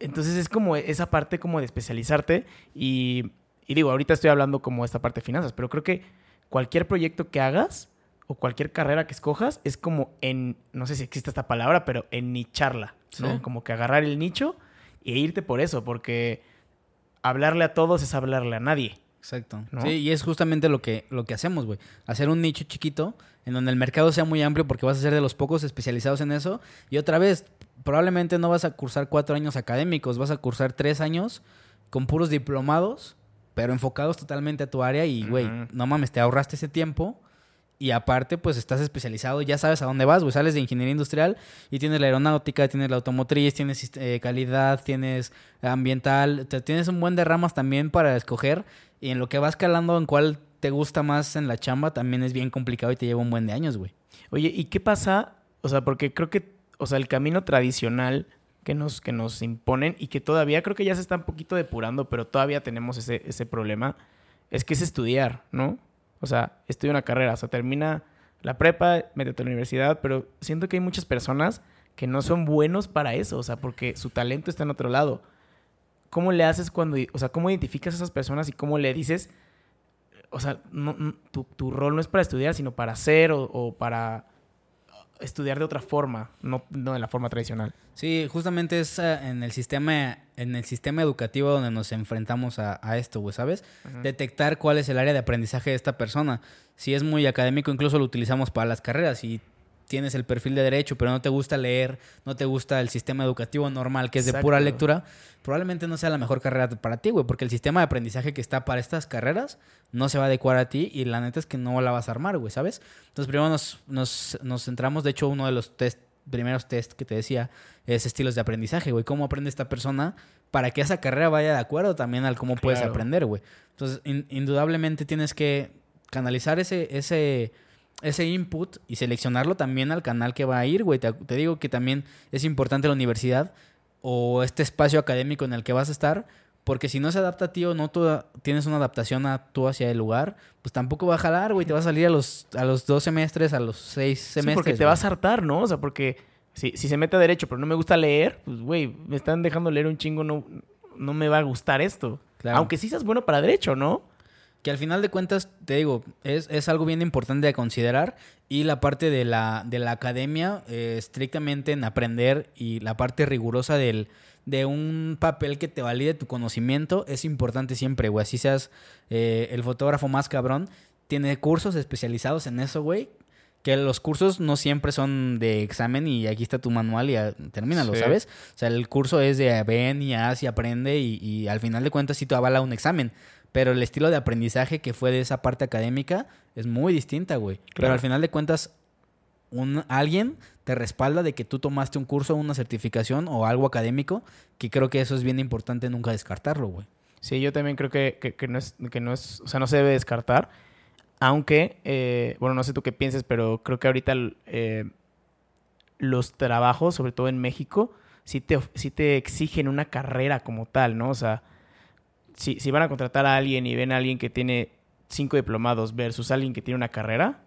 Entonces es como esa parte como de especializarte y, y digo, ahorita estoy hablando como esta parte de finanzas, pero creo que cualquier proyecto que hagas o cualquier carrera que escojas es como en, no sé si existe esta palabra, pero en nicharla, ¿no?
Sí.
Como que agarrar el nicho e irte por eso, porque hablarle a todos es hablarle a nadie.
Exacto.
¿No?
Sí, y es justamente lo que, lo que hacemos, güey. Hacer un nicho chiquito en donde el mercado sea muy amplio porque vas a ser de los pocos especializados en eso. Y otra vez, probablemente no vas a cursar cuatro años académicos, vas a cursar tres años con puros diplomados, pero enfocados totalmente a tu área y, güey, no mames, te ahorraste ese tiempo. Y aparte, pues estás especializado, ya sabes a dónde vas, güey. Sales de ingeniería industrial y tienes la aeronáutica, tienes la automotriz, tienes eh, calidad, tienes ambiental. te- tienes un buen de ramas también para escoger. Y en lo que vas calando, en cuál te gusta más en la chamba, también es bien complicado y te lleva un buen de años, güey.
Oye, ¿y qué pasa? O sea, porque creo que, o sea, el camino tradicional que nos, que nos imponen y que todavía creo que ya se está un poquito depurando, pero todavía tenemos ese, ese problema, es que es estudiar, ¿no? O sea, estudia una carrera, o sea, termina la prepa, métete a la universidad, pero siento que hay muchas personas que no son buenos para eso, o sea, porque su talento está en otro lado. ¿Cómo le haces cuando, o sea, cómo identificas a esas personas y cómo le dices, o sea, no- tu, tu rol no es para estudiar, sino para hacer o para estudiar de otra forma, no, no de la forma tradicional.
Sí, justamente es eh, en el sistema, en el sistema educativo donde nos enfrentamos a, a esto, güey, ¿sabes? Detectar cuál es el área de aprendizaje de esta persona. Si es muy académico, incluso lo utilizamos para las carreras. Si tienes el perfil de derecho, pero no te gusta leer, no te gusta el sistema educativo normal, que es de pura lectura, probablemente no sea la mejor carrera para ti, güey, porque el sistema de aprendizaje que está para estas carreras no se va a adecuar a ti y la neta es que no la vas a armar, güey, ¿sabes? Entonces primero nos, nos, nos centramos, de hecho uno de los test, primeros test que te decía es estilos de aprendizaje, güey, cómo aprende esta persona para que esa carrera vaya de acuerdo también al cómo puedes aprender, güey. Entonces, in- indudablemente tienes que canalizar ese, ese, ese input y seleccionarlo también al canal que va a ir, güey. Te, te digo que también es importante la universidad o este espacio académico en el que vas a estar, porque si no se adapta a ti o no tú tienes una adaptación a tú hacia el lugar, pues tampoco va a jalar, güey. Te va a salir a los, a los dos semestres, a los seis
Sí,
semestres.
porque te
güey.
vas a hartar, ¿no? O sea, porque si, si se mete a derecho, pero no me gusta leer, pues, güey, me están dejando leer un chingo, no, no me va a gustar esto.
Claro.
Aunque sí seas bueno para derecho, ¿no?
Que al final de cuentas, te digo, es, es algo bien importante de considerar y la parte de la, de la academia, eh, estrictamente en aprender y la parte rigurosa del, de un papel que te valide tu conocimiento es importante siempre, güey. Así seas eh, el fotógrafo más cabrón, tiene cursos especializados en eso, güey. Que los cursos no siempre son de examen y aquí está tu manual y termínalo,
Sí.
¿sabes? O sea, el curso es de ven y haz y aprende y, y al final de cuentas sí te avala un examen. Pero el estilo de aprendizaje que fue de esa parte académica es muy distinta, güey. Pero al final de cuentas, un, alguien te respalda de que tú tomaste un curso, una certificación o algo académico, que creo que eso es bien importante nunca descartarlo, güey.
Sí, yo también creo que, que- que no es, que no es, o sea, no se debe descartar. Aunque, eh, bueno, no sé tú qué pienses, pero creo que ahorita eh, los trabajos, sobre todo en México, sí te, sí te exigen una carrera como tal, ¿no? O sea, si, si van a contratar a alguien y ven a alguien que tiene cinco diplomados versus alguien que tiene una carrera,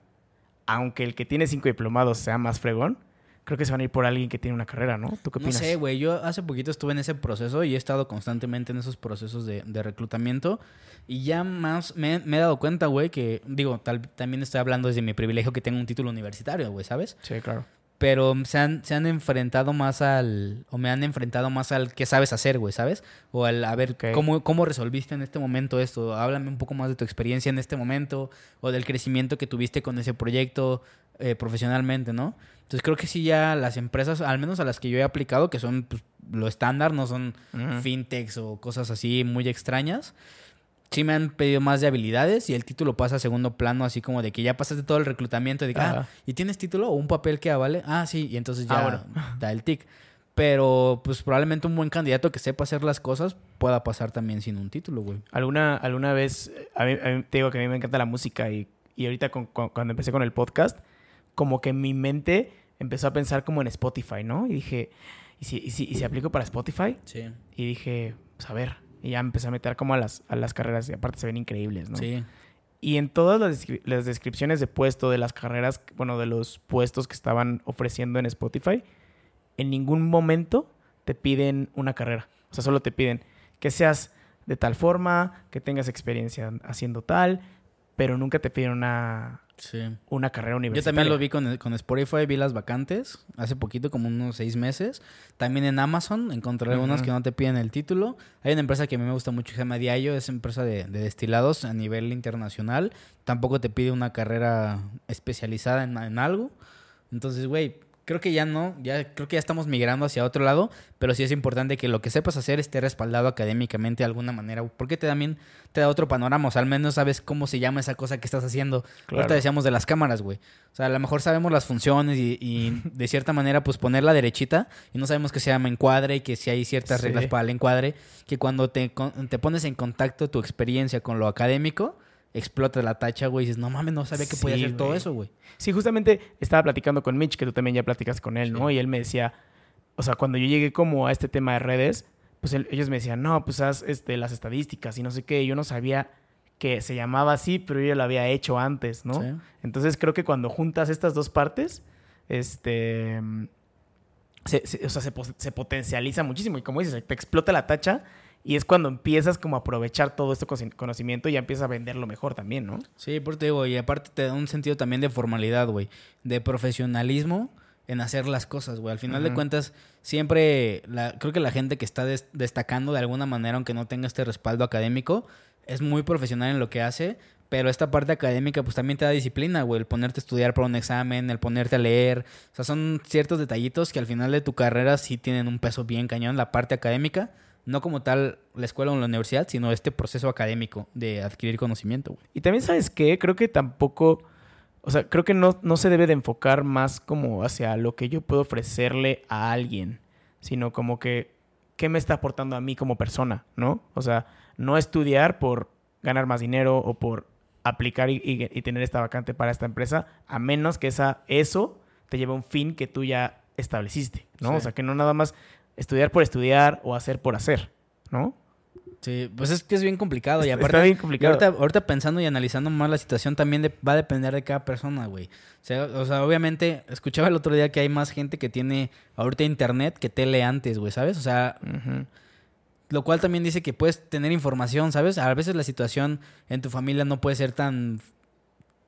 aunque el que tiene cinco diplomados sea más fregón, creo que se van a ir por alguien que tiene una carrera, ¿no? ¿Tú qué
No
opinas?
sé, güey. Yo hace poquito estuve en ese proceso y he estado constantemente en esos procesos de, de reclutamiento. Y ya más me, me he dado cuenta, güey, que, digo, tal, también estoy hablando desde mi privilegio que tengo un título universitario, güey, ¿sabes?
Sí, claro.
Pero se han, se han enfrentado más al. O me han enfrentado más al qué sabes hacer, güey, ¿sabes? O al a ver cómo, cómo resolviste en este momento esto. Háblame un poco más de tu experiencia en este momento. O del crecimiento que tuviste con ese proyecto eh, profesionalmente, ¿no? Entonces creo que sí, ya las empresas, al menos a las que yo he aplicado, que son pues, lo estándar, no son
Ujú.
fintechs o cosas así muy extrañas. Sí me han pedido más de habilidades y el título pasa a segundo plano, así como de que ya pasaste todo el reclutamiento y de que, ah. ¿y tienes título o un papel que avale? Ah, sí, y entonces ya
Ah, bueno.
da el tic. Pero pues probablemente un buen candidato que sepa hacer las cosas pueda pasar también sin un título, güey.
¿Alguna, alguna vez, a mí, a mí- te digo que a mí me encanta la música y, y ahorita con- con- cuando empecé con el podcast, como que mi mente empezó a pensar como en Spotify, ¿no? Y dije, ¿y si, y si, y si aplico para Spotify?
Sí.
Y dije, pues a ver, y ya empecé a meter como a las, a las carreras y aparte se ven increíbles, ¿no?
Sí.
Y en todas las, descri- las descripciones de puesto de las carreras, bueno, de los puestos que estaban ofreciendo en Spotify, en ningún momento te piden una carrera. O sea, solo te piden que seas de tal forma, que tengas experiencia haciendo tal, pero nunca te piden una,
Sí.
una carrera
Yo
universitaria.
también lo vi con, con Spotify, vi las vacantes hace poquito, como unos seis meses. También en Amazon encontré algunas que no te piden el título. Hay una empresa que a mí me gusta mucho, que se llama Diallo, es empresa de, de destilados a nivel internacional. Tampoco te pide una carrera especializada en, en algo. Entonces, güey, creo que ya no, ya creo que ya estamos migrando hacia otro lado, pero sí es importante que lo que sepas hacer esté respaldado académicamente de alguna manera, porque te también te da otro panorama, o sea, al menos sabes cómo se llama esa cosa que estás haciendo.
Claro.
Ahorita decíamos de las cámaras, güey. O sea, a lo mejor sabemos las funciones y, y de cierta manera, pues ponerla derechita y no sabemos que se llama encuadre y que si hay ciertas
Sí.
reglas para el encuadre, que cuando te, te pones en contacto tu experiencia con lo académico, explota la tacha, güey, y dices, no mames, no sabía que podía hacer todo eso, güey.
Sí, justamente estaba platicando con Mitch, que tú también ya platicas con él, ¿no?
Sí.
Y él me decía, o sea, cuando yo llegué como a este tema de redes, pues él- ellos me decían, no, pues haz este, las estadísticas y no sé qué. Yo no sabía que se llamaba así, pero yo ya lo había hecho antes, ¿no?
Sí.
Entonces creo que cuando juntas estas dos partes, este... Se, se- o sea, se, se potencializa muchísimo y como dices, te explota la tacha y es cuando empiezas como a aprovechar todo este conocimiento y ya empiezas a venderlo mejor también, ¿no?
Sí, por te digo, y aparte te da un sentido también de formalidad, güey, de profesionalismo en hacer las cosas, güey. Al final de cuentas, siempre, la, creo que la gente que está des- destacando de alguna manera, aunque no tenga este respaldo académico, es muy profesional en lo que hace, pero esta parte académica pues también te da disciplina, güey, el ponerte a estudiar para un examen, el ponerte a leer, o sea, son ciertos detallitos que al final de tu carrera sí tienen un peso bien cañón, la parte académica, no como tal la escuela o la universidad, sino este proceso académico de adquirir conocimiento, güey.
Y también, ¿sabes qué? Creo que tampoco, o sea, creo que no, no se debe de enfocar más como hacia lo que yo puedo ofrecerle a alguien, sino como que, ¿qué me está aportando a mí como persona, no? O sea, no estudiar por ganar más dinero o por aplicar y, y- y tener esta vacante para esta empresa, a menos que esa, eso te lleve a un fin que tú ya estableciste, ¿no?
Sí.
O sea, que no nada más estudiar por estudiar o hacer por hacer, ¿no?
Sí, pues es que es bien complicado. Y aparte,
está bien complicado.
ahorita, ahorita pensando y analizando más la situación, también de- va a depender de cada persona, güey. O sea, o sea, obviamente, escuchaba el otro día que hay más gente que tiene ahorita internet que tele antes, güey, ¿sabes? O sea, lo cual también dice que puedes tener información, ¿sabes? A veces la situación en tu familia no puede ser tan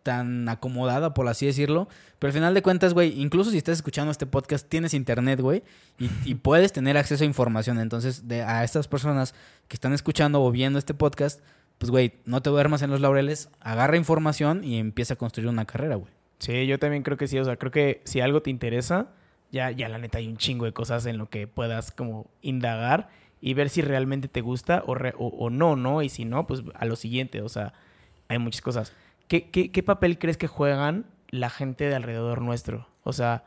tan acomodada, por así decirlo. Pero al final de cuentas, güey, incluso si estás escuchando este podcast, tienes internet, güey, y, puedes tener acceso a información. Entonces, de, a estas personas que están escuchando o viendo este podcast, pues, güey, no te duermas en los laureles, agarra información y empieza a construir una carrera, güey.
Sí, yo también creo que sí. O sea, creo que si algo te interesa, ya, ya la neta hay un chingo de cosas en lo que puedas como indagar y ver si realmente te gusta o, o no, ¿no? Y si no, pues a lo siguiente. O sea, hay muchas cosas. ¿Qué, papel crees que juegan la gente de alrededor nuestro? O sea,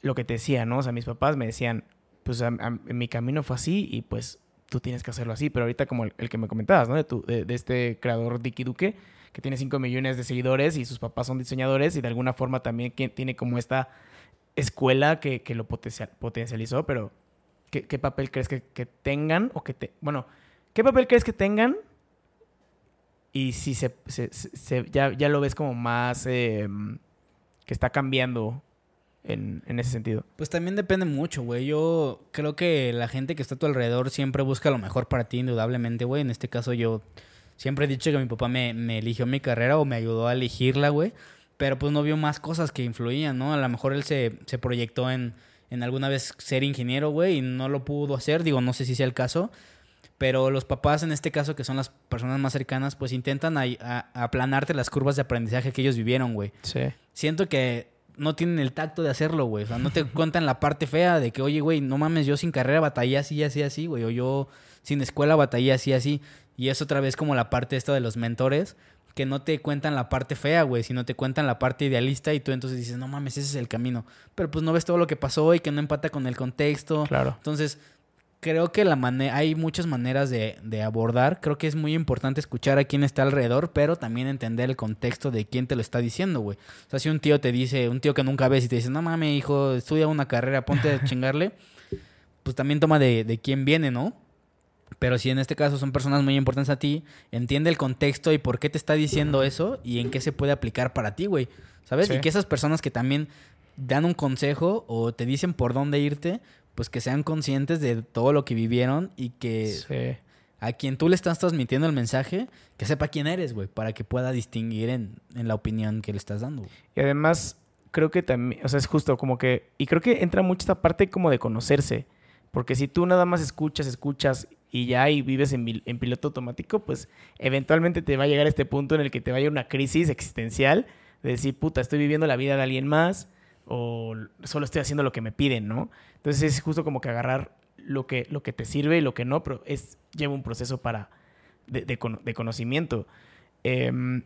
lo que te decía, ¿no? O sea, mis papás me decían, pues en mi camino fue así y pues tú tienes que hacerlo así. Pero ahorita como el, que me comentabas, ¿no? De, tu, de, este creador Dicky Duque, que tiene 5 millones de seguidores y sus papás son diseñadores y de alguna forma también tiene como esta escuela que, lo potencializó, pero ¿qué, papel crees que, que, tengan o que te... Bueno, ¿qué papel crees que tengan y si se, ya, ya, lo ves como más em, que está cambiando en, ese sentido.
Pues también depende mucho, güey. Yo creo que la gente que está a tu alrededor siempre busca lo mejor para ti, indudablemente, güey. En este caso yo siempre he dicho que mi papá me, me eligió mi carrera o me ayudó a elegirla, güey. Pero pues no vio más cosas que influían, ¿no? A lo mejor él se, se proyectó en, en alguna vez ser ingeniero, güey, y no lo pudo hacer. Digo, no sé si sea el caso. Pero los papás, en este caso, que son las personas más cercanas, pues intentan aplanarte las curvas de aprendizaje que ellos vivieron, güey.
Sí.
Siento que no tienen el tacto de hacerlo, güey. O sea, no te cuentan la parte fea de que, oye, güey, no mames, yo sin carrera batallé así, así, así, güey. O yo sin escuela batallé así, así. Y es otra vez como la parte esta de los mentores, que no te cuentan la parte fea, güey, sino te cuentan la parte idealista y tú entonces dices, no mames, ese es el camino. Pero pues no ves todo lo que pasó y que no empata con el contexto.
Claro.
Entonces, creo que la hay muchas maneras de, abordar. Creo que es muy importante escuchar a quién está alrededor, pero también entender el contexto de quién te lo está diciendo, güey. O sea, si un tío te dice, un tío que nunca ves y te dice, no mames, hijo, estudia una carrera, ponte a chingarle, pues también toma de, de quién viene, ¿no? Pero si en este caso son personas muy importantes a ti, entiende el contexto y por qué te está diciendo eso y en qué se puede aplicar para ti, güey. ¿Sabes? Y que esas personas que también dan un consejo o te dicen por dónde irte, pues que sean conscientes de todo lo que vivieron y que a quien tú le estás transmitiendo el mensaje, que sepa quién eres, güey, para que pueda distinguir en, la opinión que le estás dando.
Y además, creo que también, o sea, es justo como que, y creo que entra mucho esta parte como de conocerse, porque si tú nada más escuchas, escuchas y ya y vives en, en piloto automático, pues eventualmente te va a llegar este punto en el que te vaya una crisis existencial de decir, puta, estoy viviendo la vida de alguien más o solo estoy haciendo lo que me piden, ¿no? Entonces es justo como que agarrar lo que, lo que te sirve y lo que no, pero es, lleva un proceso para, de, conocimiento. Em,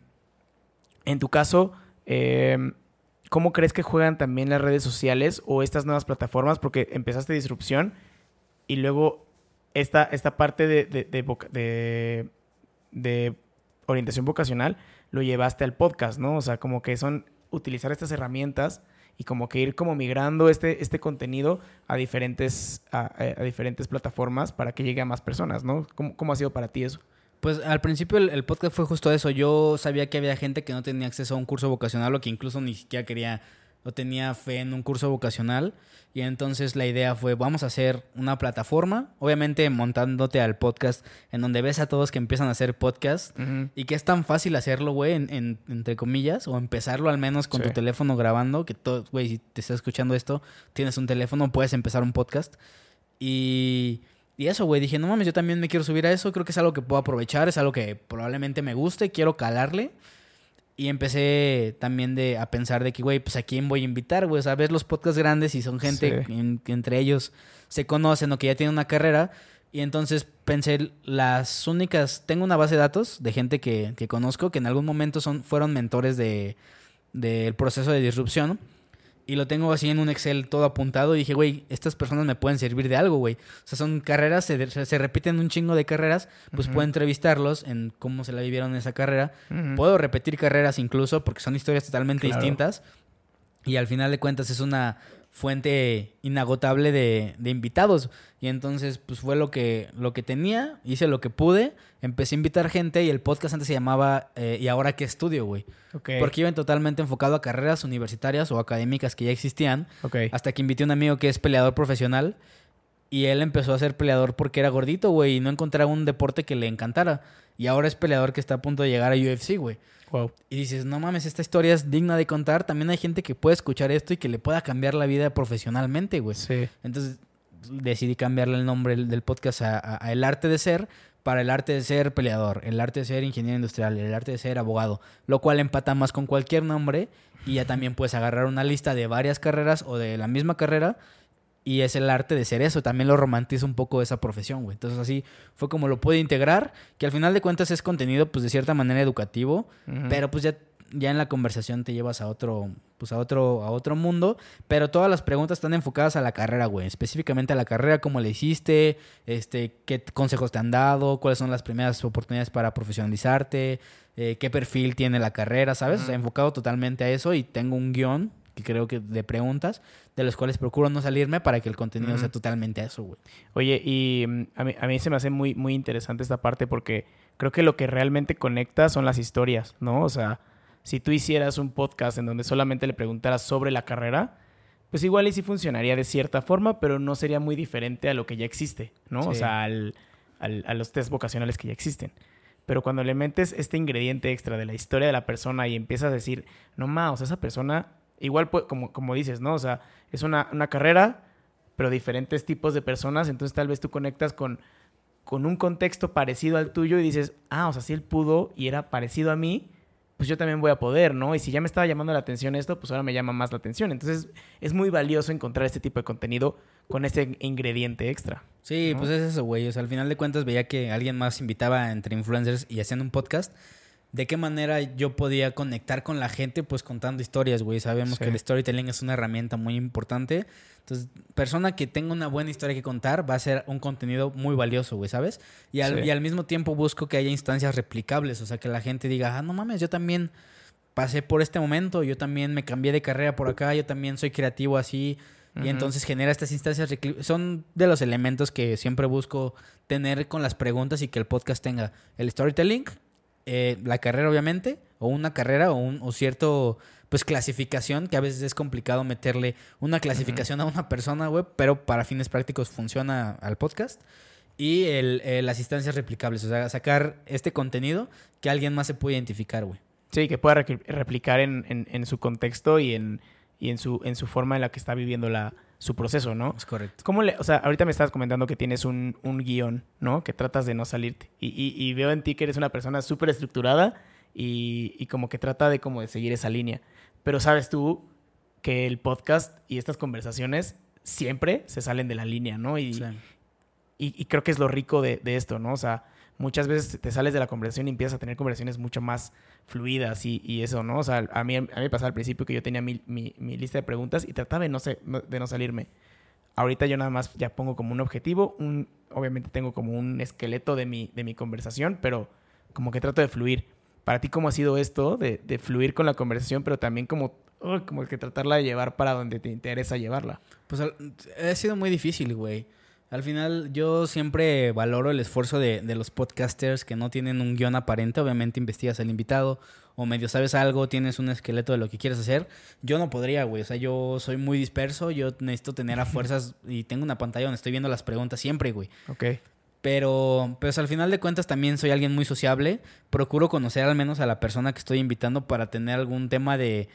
en tu caso, em, ¿cómo crees que juegan también las redes sociales o estas nuevas plataformas? Porque empezaste disrupción y luego esta, esta parte de, de, de orientación vocacional lo llevaste al podcast, ¿no? O sea, como que son utilizar estas herramientas y como que ir como migrando este, este contenido a diferentes, a, diferentes plataformas para que llegue a más personas, ¿no? ¿Cómo, ¿Cómo, ha sido para ti eso?
Pues al principio el, el, podcast fue justo eso. Yo sabía que había gente que no tenía acceso a un curso vocacional o que incluso ni siquiera quería o tenía fe en un curso vocacional. Y entonces la idea fue, vamos a hacer una plataforma, obviamente montándote al podcast, en donde ves a todos que empiezan a hacer podcast y que es tan fácil hacerlo, güey, en, entre comillas, o empezarlo al menos con tu teléfono grabando, que todo, güey, si te estás escuchando esto, tienes un teléfono, puedes empezar un podcast. Y, y eso, güey, dije, no mames, yo también me quiero subir a eso, creo que es algo que puedo aprovechar, es algo que probablemente me guste, quiero calarle. Y empecé también de, a pensar de que, güey, pues a quién voy a invitar, güey. O sea, ves los podcasts grandes y son gente que entre ellos se conocen o que ya tienen una carrera. Y entonces pensé, las únicas, tengo una base de datos de gente que, que conozco que en algún momento son, fueron mentores de, del proceso de disrupción y lo tengo así en un Excel todo apuntado. Y dije, güey, estas personas me pueden servir de algo, güey. O sea, son carreras, se, repiten un chingo de carreras. Pues puedo entrevistarlos en cómo se la vivieron en esa carrera. Puedo repetir carreras incluso, porque son historias totalmente distintas. Y al final de cuentas es una fuente inagotable de, de, invitados. Y entonces, pues fue lo que, lo que tenía, hice lo que pude, empecé a invitar gente y el podcast antes se llamaba eh, ¿Y ahora qué estudio, güey? Porque iba totalmente enfocado a carreras universitarias o académicas que ya existían. Hasta que invité a un amigo que es peleador profesional Y él empezó a ser peleador porque era gordito, güey, y no encontraba un deporte que le encantara. Y ahora es peleador que está a punto de llegar a UFC, güey.
Wow.
Y dices, no mames, esta historia es digna de contar. También hay gente que puede escuchar esto y que le pueda cambiar la vida profesionalmente, güey.
Sí.
Entonces decidí cambiarle el nombre del podcast a, a- a El Arte de Ser para el arte de ser peleador, el arte de ser ingeniero industrial, el arte de ser abogado, lo cual empata más con cualquier nombre y ya también puedes agarrar una lista de varias carreras o de la misma carrera y es el arte de ser eso, también lo romantiza un poco esa profesión, güey. Entonces así fue como lo pude integrar, que al final de cuentas es contenido pues de cierta manera educativo, pero pues ya, ya en la conversación te llevas a otro, pues a otro, a otro mundo. Pero todas las preguntas están enfocadas a la carrera, güey. Específicamente a la carrera, cómo le hiciste, este, qué consejos te han dado, cuáles son las primeras oportunidades para profesionalizarte, eh, qué perfil tiene la carrera, ¿sabes? O sea, enfocado totalmente a eso y tengo un guion que creo que de preguntas, de los cuales procuro no salirme para que el contenido sea totalmente eso, güey.
Oye, y mm, a mí, a mí se me hace muy, muy interesante esta parte porque creo que lo que realmente conecta son las historias, ¿no? O sea, si tú hicieras un podcast en donde solamente le preguntaras sobre la carrera, pues igual y sí funcionaría de cierta forma, pero no sería muy diferente a lo que ya existe, ¿no? O sea, al- al- a los test vocacionales que ya existen. Pero cuando le metes este ingrediente extra de la historia de la persona y empiezas a decir, no más, o sea, esa persona, igual pu- como, como dices, ¿no? O sea, es una, una carrera, pero diferentes tipos de personas, entonces tal vez tú conectas con, con un contexto parecido al tuyo y dices, ah, o sea, si él pudo y era parecido a mí, pues yo también voy a poder, ¿no? Y si ya me estaba llamando la atención esto, pues ahora me llama más la atención. Entonces es muy valioso encontrar este tipo de contenido con ese ingrediente extra.
Sí,
¿no?
pues es eso, güey. O sea, al final de cuentas veía que alguien más invitaba entre influencers y hacían un podcast. ¿De qué manera yo podía conectar con la gente? Pues contando historias, güey. Sabemos
Sí.
que el storytelling es una herramienta muy importante. Entonces, persona que tenga una buena historia que contar va a ser un contenido muy valioso, güey, ¿sabes? Y al,
Sí.
y al mismo tiempo busco que haya instancias replicables. O sea, que la gente diga, ah, no mames, yo también pasé por este momento, yo también me cambié de carrera por acá, yo también soy creativo así. Y entonces genera estas instancias. Son de los elementos que siempre busco tener con las preguntas y que el podcast tenga el storytelling, eh, la carrera obviamente, o una carrera o, un, o cierto, pues clasificación, que a veces es complicado meterle una clasificación a una persona, güey, pero para fines prácticos funciona al podcast. Y el, eh, las instancias replicables, o sea, sacar este contenido que alguien más se puede identificar, güey.
Sí, que pueda repli- replicar en, en- en su contexto y en, y en su, en su forma en la que está viviendo la, su proceso, ¿no?
Es correcto.
¿Cómo le, o sea, ahorita me estabas comentando que tienes un, un guion, ¿no? Que tratas de no salirte. Y, y- y veo en ti que eres una persona súper estructurada y, y como que trata de como de seguir esa línea. Pero sabes tú que el podcast y estas conversaciones siempre se salen de la línea, ¿no? Y,
Sí.
y, y creo que es lo rico de, de esto, ¿no? O sea, muchas veces te sales de la conversación y empiezas a tener conversaciones mucho más fluidas y, eso, ¿no? O sea, a mí, a mí me pasaba al principio que yo tenía mi, mi- lista de preguntas y trataba de no, de no salirme. Ahorita yo nada más ya pongo como un objetivo, un, obviamente tengo como un esqueleto de mi, de mi conversación, pero como que trato de fluir. Para ti, ¿cómo ha sido esto de, fluir con la conversación, pero también como, oh, como que tratarla de llevar para donde te interesa llevarla?
Pues ha sido muy difícil, güey. Al final yo siempre valoro el esfuerzo de, de los podcasters que no tienen un guion aparente. Obviamente investigas al invitado o medio sabes algo, tienes un esqueleto de lo que quieres hacer. Yo no podría, güey. O sea, yo soy muy disperso, yo necesito tener a fuerzas y tengo una pantalla donde estoy viendo las preguntas siempre, güey.
Ok.
Pero, pues al final de cuentas también soy alguien muy sociable. Procuro conocer al menos a la persona que estoy invitando para tener algún tema de,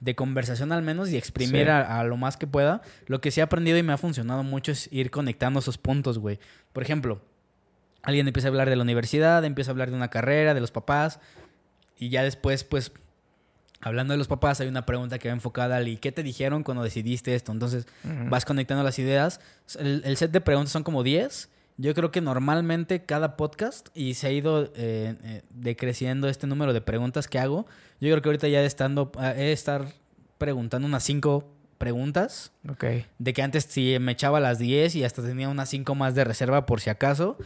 de conversación al menos y exprimir
Sí.
a, a lo más que pueda. Lo que sí he aprendido y me ha funcionado mucho es ir conectando esos puntos, güey. Por ejemplo, alguien empieza a hablar de la universidad, empieza a hablar de una carrera, de los papás. Y ya después, pues, hablando de los papás, hay una pregunta que va enfocada al ¿y qué te dijeron cuando decidiste esto? Entonces, vas conectando las ideas. El, el set de preguntas son como 10. Yo creo que normalmente cada podcast, y se ha ido eh, eh, decreciendo este número de preguntas que hago, yo creo que ahorita ya estando, eh, he de estar preguntando unas 5 preguntas.
Ok.
De que antes sí me echaba las 10 y hasta tenía unas 5 más de reserva por si acaso.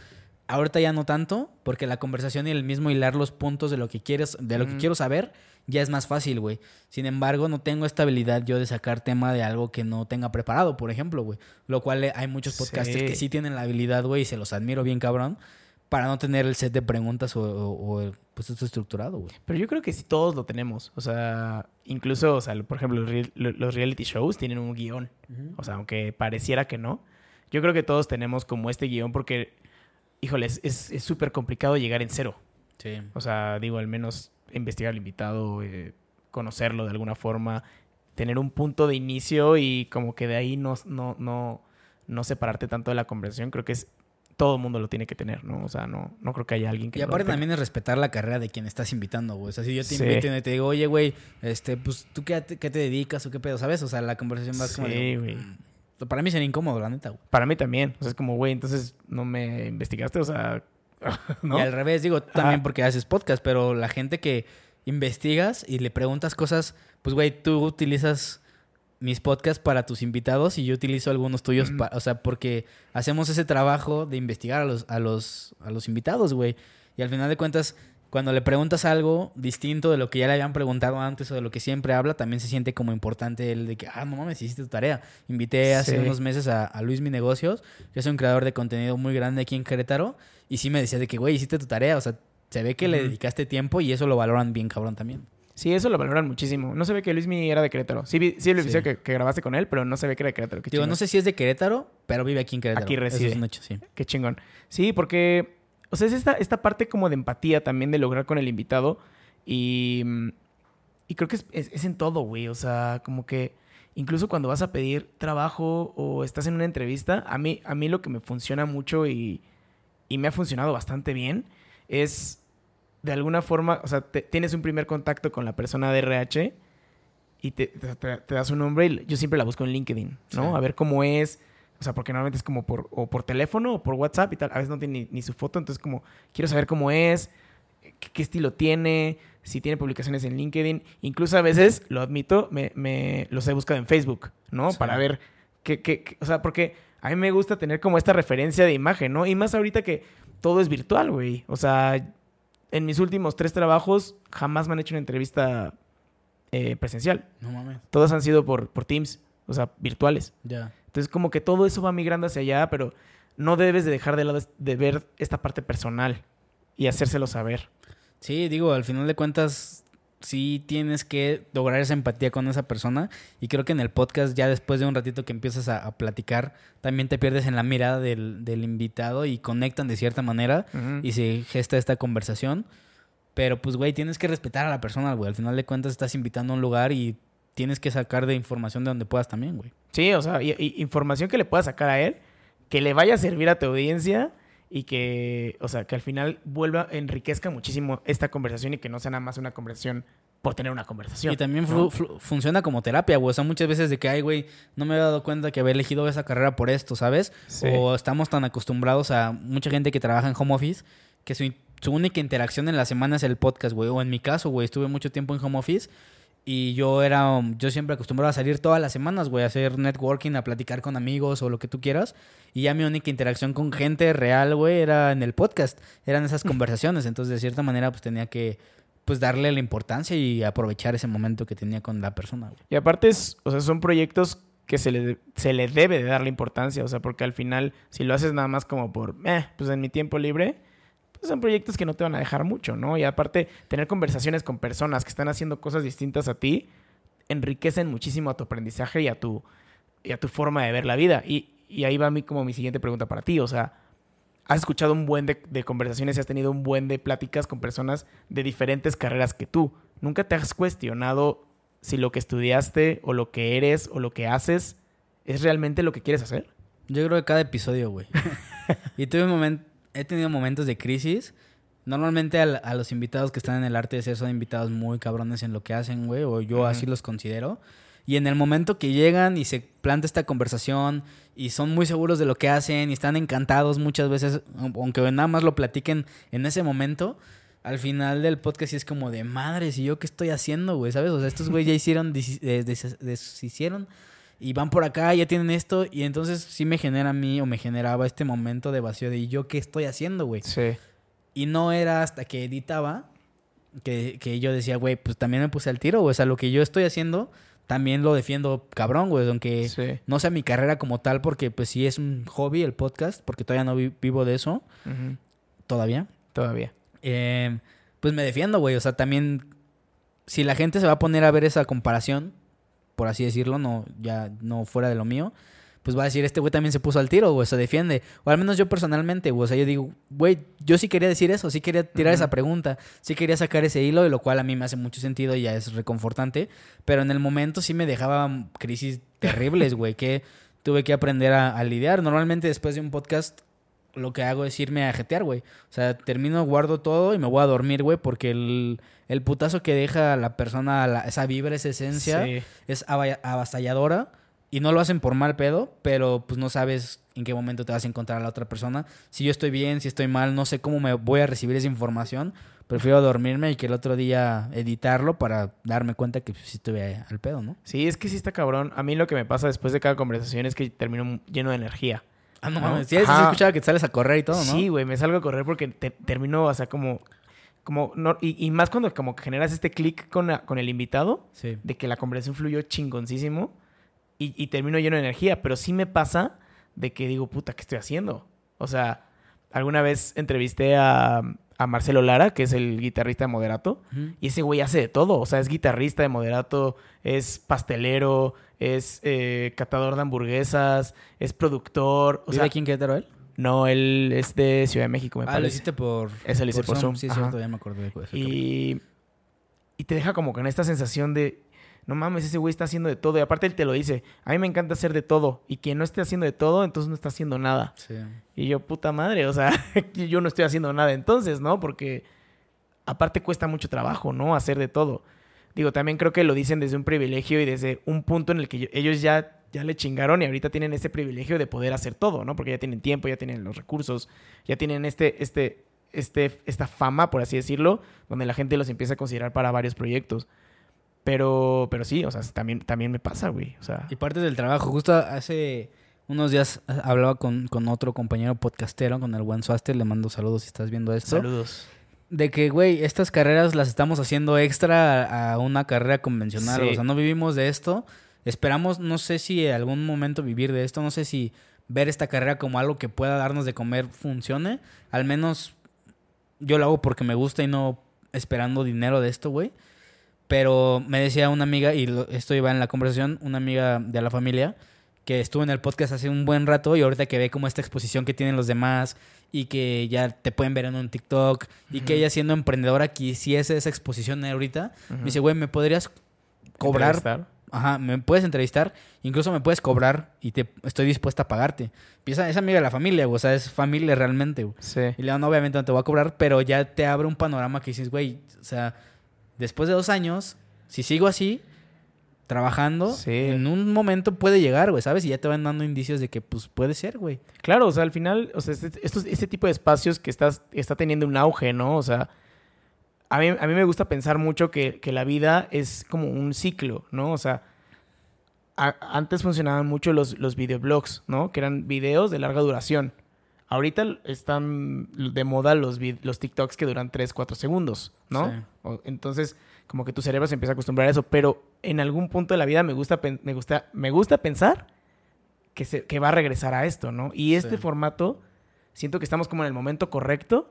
Ahorita ya no tanto, porque la conversación y el mismo hilar los puntos de lo que quieres, de lo que quiero saber, ya es más fácil, güey. Sin embargo, no tengo esta habilidad yo de sacar tema de algo que no tenga preparado, por ejemplo, güey. Lo cual eh, hay muchos podcasters
Sí.
que sí tienen la habilidad, güey, y se los admiro bien cabrón, para no tener el set de preguntas o, o- o, pues esto estructurado, güey.
Pero yo creo que sí todos lo tenemos. O sea, incluso, o sea, por ejemplo, los reality shows tienen un guion. O sea, aunque pareciera que no. yo creo que todos tenemos como este guion porque, híjole, es súper complicado llegar en cero.
Sí.
O sea, digo, al menos investigar al invitado, eh, conocerlo de alguna forma, tener un punto de inicio y como que de ahí no, no, no, no separarte tanto de la conversación, creo que es todo el mundo lo tiene que tener, ¿no? O sea, no, no creo que haya alguien que...
Y aparte también es respetar la carrera de quien estás invitando, güey. O sea, si yo te invito y te digo, oye, güey, este, pues, ¿tú qué te, qué te, dedicas o qué pedo? ¿Sabes? O sea, la conversación va como... Sí, güey. Mm, para mí sería incómodo, la neta, güey.
Para mí también. O sea, es como, güey, entonces no me investigaste, o sea... ¿no?
Y al revés, digo, también porque haces podcast, pero la gente que investigas y le preguntas cosas, pues, güey, tú utilizas mis podcasts para tus invitados y yo utilizo algunos tuyos, o sea, porque hacemos ese trabajo de investigar a los, a los, a los invitados, güey. Y al final de cuentas, cuando le preguntas algo distinto de lo que ya le habían preguntado antes o de lo que siempre habla, también se siente como importante el de que, ah, no mames, hiciste tu tarea. Invité hace unos meses a, a, Luis Mi Negocios, yo soy un creador de contenido muy grande aquí en Querétaro, y sí me decía de que, güey, hiciste tu tarea, o sea, se ve que le dedicaste tiempo y eso lo valoran bien cabrón también.
Sí, eso lo valoran muchísimo. No se ve que Luismi era de Querétaro. Sí, sí, le Que, que, grabaste con él, pero no se ve que era de Querétaro.
Digo, no sé si es de Querétaro, pero vive aquí en Querétaro.
Aquí reside.
Eso es un hecho, sí.
Qué chingón. Sí, porque, o sea, es esta, esta parte como de empatía también de lograr con el invitado. Y, y creo que es, es, en todo, güey. O sea, como que incluso cuando vas a pedir trabajo o estás en una entrevista, a mí, a mí lo que me funciona mucho y, y me ha funcionado bastante bien es de alguna forma, o sea, tienes un primer contacto con la persona de RH y te, te, das un nombre y yo siempre la busco en LinkedIn, ¿no? A ver cómo es, o sea, porque normalmente es como por, o por teléfono o por WhatsApp y tal, a veces no tiene ni, su foto, entonces como quiero saber cómo es, qué, estilo tiene, si tiene publicaciones en LinkedIn, incluso a veces, lo admito, me, me los he buscado en Facebook, ¿no? Para ver qué, qué, o sea, porque a mí me gusta tener como esta referencia de imagen, ¿no? Y más ahorita que todo es virtual, güey. O sea, en mis últimos tres trabajos jamás me han hecho una entrevista eh, presencial.
No mames.
Todas han sido por, por Teams, o sea, virtuales.
Ya.
Entonces, como que todo eso va migrando hacia allá, pero no debes de dejar de lado de ver esta parte personal y hacérselo saber.
Sí, digo, al final de cuentas, sí tienes que lograr esa empatía con esa persona. Y creo que en el podcast, ya después de un ratito que empiezas a, platicar, también te pierdes en la mirada del, invitado y conectan de cierta manera y se gesta esta conversación. Pero pues, güey, tienes que respetar a la persona, güey. Al final de cuentas estás invitando a un lugar y tienes que sacar de información de donde puedas también, güey.
Sí, o sea, información que le puedas sacar a él, que le vaya a servir a tu audiencia y que, o sea, que al final vuelva, enriquezca muchísimo esta conversación y que no sea nada más una conversación por tener una conversación.
Y también funciona como terapia, güey. O sea, muchas veces de que, ay, güey, no me había dado cuenta que había elegido esa carrera por esto, ¿sabes? O estamos tan acostumbrados a mucha gente que trabaja en home office que su, su única interacción en la semana es el podcast, güey. O en mi caso, güey, estuve mucho tiempo en home office y yo era, yo siempre acostumbrado a salir todas las semanas, güey, a hacer networking, a platicar con amigos o lo que tú quieras. Y ya mi única interacción con gente real, güey, era en el podcast. Eran esas conversaciones. Entonces, de cierta manera, pues tenía que, pues, darle la importancia y aprovechar ese momento que tenía con la persona, güey.
Y aparte, es, o sea, son proyectos que se le, se le debe de dar la importancia. O sea, porque al final, si lo haces nada más como por, eh, pues en mi tiempo libre son proyectos que no te van a dejar mucho, ¿no? Y aparte, tener conversaciones con personas que están haciendo cosas distintas a ti enriquecen muchísimo a tu aprendizaje y a tu, y a tu forma de ver la vida. Y, ahí va a mí como mi siguiente pregunta para ti. O sea, has escuchado un buen de, de, conversaciones y has tenido un buen de pláticas con personas de diferentes carreras que tú. ¿Nunca te has cuestionado si lo que estudiaste o lo que eres o lo que haces es realmente lo que quieres hacer?
Yo creo que cada episodio, güey. y tuve un momento he tenido momentos de crisis. Normalmente a, los invitados que están en el arte de ser son invitados muy cabrones en lo que hacen, güey, o yo así los considero. Y en el momento que llegan y se planta esta conversación y son muy seguros de lo que hacen y están encantados muchas veces, aunque nada más lo platiquen en ese momento, al final del podcast sí es como de madres, ¿y yo qué estoy haciendo, güey? ¿Sabes? O sea, estos güey ya hicieron, deshicieron y van por acá, ya tienen esto, y entonces sí me genera a mí o me generaba este momento de vacío de yo qué estoy haciendo, güey.
Sí.
Y no era hasta que editaba que, que yo decía, güey, pues también me puse al tiro, güey. O sea, lo que yo estoy haciendo también lo defiendo cabrón, güey. Aunque no sea mi carrera como tal, porque pues sí es un hobby el podcast, porque todavía no vivo de eso. Todavía.
Todavía.
Eh, pues me defiendo, güey. O sea, también si la gente se va a poner a ver esa comparación, por así decirlo, no, ya no fuera de lo mío, pues va a decir, este güey también se puso al tiro, güey, se defiende. O al menos yo personalmente, güey, o sea, yo digo, güey, yo sí quería decir eso, sí quería tirar esa pregunta, sí quería sacar ese hilo, y lo cual a mí me hace mucho sentido y ya es reconfortante. Pero en el momento sí me dejaba crisis terribles, güey, que tuve que aprender a, a lidiar. Normalmente después de un podcast lo que hago es irme a jetear, güey. O sea, termino, guardo todo y me voy a dormir, güey, porque el, el putazo que deja la persona, la- esa vibra, esa esencia,
Sí.
es ava- avasalladora. Y no lo hacen por mal pedo, pero pues no sabes en qué momento te vas a encontrar a la otra persona. Si yo estoy bien, si estoy mal, no sé cómo me voy a recibir esa información. Prefiero dormirme y que el otro día editarlo para darme cuenta que pues, sí estuve al pedo, ¿no?
Sí, es que sí está cabrón. A mí lo que me pasa después de cada conversación es que termino lleno de energía.
Ah, no mames. Sí, sí, escuchaba que te sales a correr y todo, ¿no?
Sí, güey, me salgo a correr porque te- termino, o sea, como... como no, y, y más cuando como que generas este clic con, con el invitado,
Sí.
de que la conversación fluyó chingoncísimo y, y termino lleno de energía. Pero sí me pasa de que digo, puta, ¿qué estoy haciendo? O sea, alguna vez entrevisté a, a Marcelo Lara, que es el guitarrista de Moderato, y ese güey hace de todo. O sea, es guitarrista de Moderato, es pastelero, es eh, catador de hamburguesas, es productor. O
¿Vive
sea,
aquí en Querétaro él?
no, él es de Ciudad de México, me
Ah, lo
parece.
hiciste por...
Ese lo hice por Zoom,
Sí, es cierto, ya me acordé. de eso.
Y, y te deja como con esta sensación de, no mames, ese güey está haciendo de todo. Y aparte él te lo dice, a mí me encanta hacer de todo. Y quien no esté haciendo de todo, entonces no está haciendo nada.
Sí.
Y yo, puta madre, o sea, yo no estoy haciendo nada entonces, ¿no? Porque aparte cuesta mucho trabajo, ¿no? Hacer de todo. Digo, también creo que lo dicen desde un privilegio y desde un punto en el que yo- ellos ya, ya le chingaron y ahorita tienen ese privilegio de poder hacer todo, ¿no? Porque ya tienen tiempo, ya tienen los recursos, ya tienen este, este, este, esta fama, por así decirlo, donde la gente los empieza a considerar para varios proyectos. Pero, pero sí, o sea, también, también me pasa, güey. O sea,
Y parte del trabajo, justo hace unos días eh, hablaba con, con otro compañero podcastero, con el buen Suaster, le mando saludos si estás viendo esto.
saludos.
De que, güey, estas carreras las estamos haciendo extra a, a una carrera convencional.
Sí.
O sea, no vivimos de esto. Esperamos, no sé si en algún momento vivir de esto. No sé si ver esta carrera como algo que pueda darnos de comer funcione. Al menos yo lo hago porque me gusta y no esperando dinero de esto, güey. Pero me decía una amiga, y esto iba en la conversación, una amiga de la familia, que estuvo en el podcast hace un buen rato y ahorita que ve como esta exposición que tienen los demás y que ya te pueden ver en un TikTok y que ella siendo emprendedora quisiese esa exposición ahorita, me dice, güey, ¿me podrías cobrar?
Entrevistar.
Ajá, me puedes entrevistar, incluso me puedes cobrar y te estoy dispuesta a pagarte. Y esa es amiga de la familia, güey, o sea, es familia realmente, güey.
Sí.
Y le digo, no, obviamente no te voy a cobrar, pero ya te abre un panorama que dices, güey, o sea, después de dos años, si sigo así, trabajando,
Sí.
en un momento puede llegar, güey, ¿sabes? Y ya te van dando indicios de que, pues, puede ser, güey.
Claro, o sea, al final, o sea, este, estos- este tipo de espacios que estás, está teniendo un auge, ¿no? O sea, a mí, a mí me gusta pensar mucho que, que la vida es como un ciclo, ¿no? O sea, a- antes funcionaban mucho los, los videoblogs, ¿no? Que eran videos de larga duración. Ahorita están de moda los, los TikToks que duran 3, 4 segundos, ¿no?
Sí.
Entonces, como que tu cerebro se empieza a acostumbrar a eso, pero en algún punto de la vida me gusta, me gusta, me gusta pensar que, se, que va a regresar a esto, ¿no? Y este
Sí.
formato, siento que estamos como en el momento correcto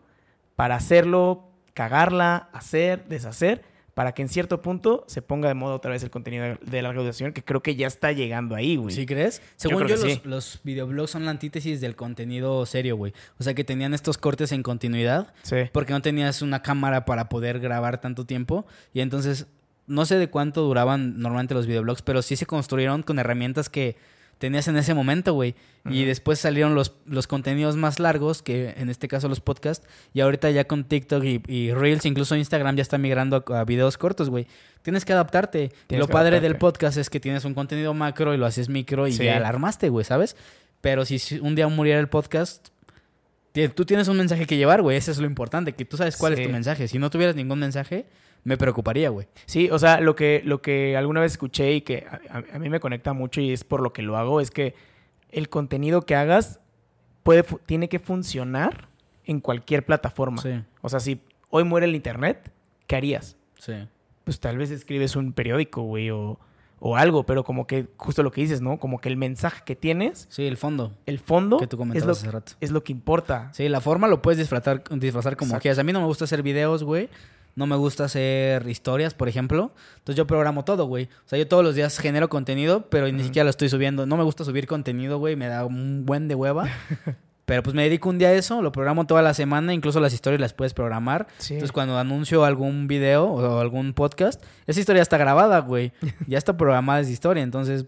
para hacerlo, cagarla, hacer, deshacer, para que en cierto punto se ponga de moda otra vez el contenido de, larga duración, que creo que ya está llegando ahí, güey.
¿Sí crees? Según yo, los,
sí.
los videoblogs son la antítesis del contenido serio, güey. O sea, que tenían estos cortes en continuidad
Sí.
porque no tenías una cámara para poder grabar tanto tiempo. Y entonces, no sé de cuánto duraban normalmente los videoblogs, pero sí se construyeron con herramientas que tenías en ese momento, güey. Y después salieron los, los contenidos más largos, que en este caso los podcasts. Y ahorita ya con TikTok y, y Reels, incluso Instagram ya está migrando a, a videos cortos, güey. Tienes que adaptarte.
Tienes
lo
que
padre del podcast es que tienes un contenido macro y lo haces micro y
Sí.
ya la armaste, güey, ¿sabes? Pero si un día muriera el podcast, tú tienes un mensaje que llevar, güey. Eso es lo importante, que tú sabes cuál es tu mensaje. Si no tuvieras ningún mensaje, me preocuparía, güey.
Sí, o sea, lo que, lo que alguna vez escuché y que a, mí me conecta mucho y es por lo que lo hago, es que el contenido que hagas puede, tiene que funcionar en cualquier plataforma.
Sí,
O sea, si hoy muere el internet, ¿qué harías?
sí.
Pues tal vez escribes un periódico, güey, o, o algo, pero como que justo lo que dices, ¿no? Como que el mensaje que tienes,
Sí, el fondo
el fondo,
que tú
es lo,
hace rato.
es lo que importa.
Sí, la forma lo puedes disfrazar, disfrazar como
Exacto.
quieras. A mí no me gusta hacer videos, güey. No me gusta hacer historias, por ejemplo. Entonces yo programo todo, güey. O sea, yo todos los días genero contenido, pero ni siquiera lo estoy subiendo. No me gusta subir contenido, güey, me da un buen de hueva. Pero pues me dedico un día a eso, lo programo toda la semana, incluso las historias las puedes programar. Entonces cuando anuncio algún video o algún podcast, esa historia está grabada, güey. Ya está programada esa historia, entonces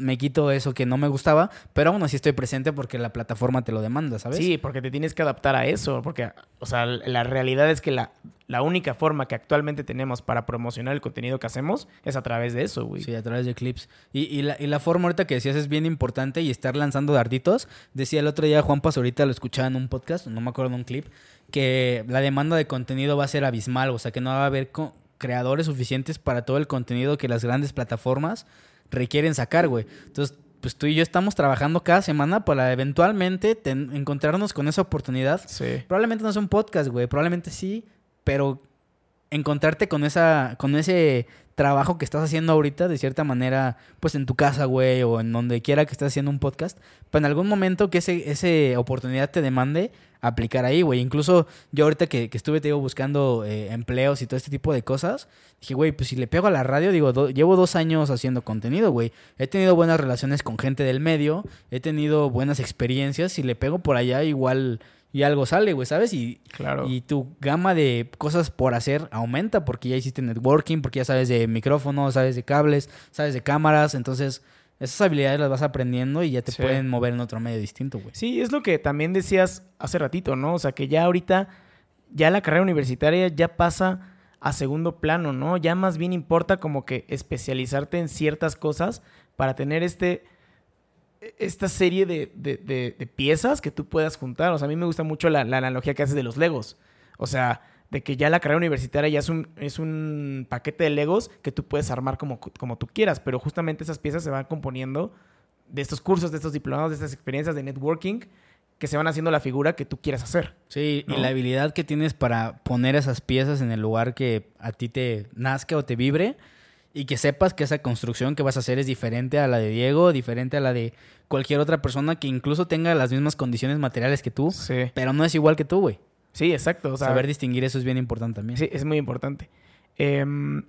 me quito eso que no me gustaba, pero aún así estoy presente porque la plataforma te lo demanda, ¿sabes?
Sí, porque te tienes que adaptar a eso, porque, o sea, la realidad es que la, la única forma que actualmente tenemos para promocionar el contenido que hacemos es a través de eso, güey.
Sí, a través de clips. Y, y, la, y la forma ahorita que decías es bien importante y estar lanzando darditos. Decía el otro día Juan Paz, ahorita lo escuchaba en un podcast, no me acuerdo de un clip, que la demanda de contenido va a ser abismal, o sea, que no va a haber creadores suficientes para todo el contenido que las grandes plataformas requieren sacar, güey. Entonces, pues tú y yo estamos trabajando cada semana para eventualmente encontrarnos con esa oportunidad.
Sí.
Probablemente no es un podcast, güey. Probablemente sí, pero encontrarte con esa, con ese trabajo que estás haciendo ahorita, de cierta manera, pues en tu casa, güey, o en donde quiera que estés haciendo un podcast, pues en algún momento que ese, ese oportunidad te demande aplicar ahí, güey. Incluso yo ahorita que, estuve, te digo, buscando eh, empleos y todo este tipo de cosas, dije, güey, pues si le pego a la radio, digo, llevo dos años haciendo contenido, güey. He tenido buenas relaciones con gente del medio, he tenido buenas experiencias, si le pego por allá, igual y algo sale, güey, ¿sabes? Y,
claro.
y tu gama de cosas por hacer aumenta porque ya hiciste networking, porque ya sabes de micrófonos, sabes de cables, sabes de cámaras, entonces esas habilidades las vas aprendiendo y ya te pueden mover en otro medio distinto, güey.
Sí, es lo que también decías hace ratito, ¿no? O sea, que ya ahorita, ya la carrera universitaria ya pasa a segundo plano, ¿no? Ya más bien importa como que especializarte en ciertas cosas para tener este esta serie de, piezas que tú puedas juntar. O sea, a mí me gusta mucho la, analogía que haces de los Legos. O sea, de que ya la carrera universitaria ya es un, es un paquete de Legos que tú puedes armar como, como tú quieras, pero justamente esas piezas se van componiendo de estos cursos, de estos diplomados, de estas experiencias de networking que se van haciendo la figura que tú quieras hacer.
Sí, y la habilidad que tienes para poner esas piezas en el lugar que a ti te nazca o te vibre y que sepas que esa construcción que vas a hacer es diferente a la de Diego, diferente a la de cualquier otra persona que incluso tenga las mismas condiciones materiales que tú, pero no es igual que tú, güey.
Sí, exacto.
Saber distinguir eso es bien importante también.
Sí, es muy importante. Em,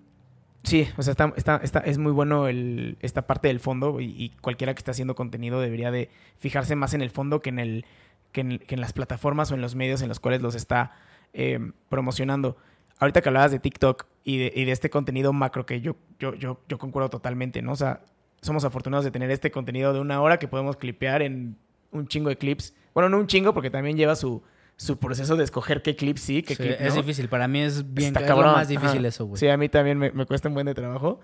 sí, o sea, está, está, está, es muy bueno el, esta parte del fondo y, cualquiera que esté haciendo contenido debería de fijarse más en el fondo que en, el, que en, las plataformas o en los medios en los cuales los está em, promocionando ahorita que hablabas de TikTok y de, y de este contenido macro que yo, yo, yo, yo concuerdo totalmente, ¿no? O sea, somos afortunados de tener este contenido de una hora que podemos clipear en un chingo de clips. Bueno, no un chingo porque también lleva su, su proceso de escoger qué clips sí, qué clip
Es difícil, para mí es bien Está más difícil eso, güey.
Sí, a mí también me, me, cuesta un buen de trabajo.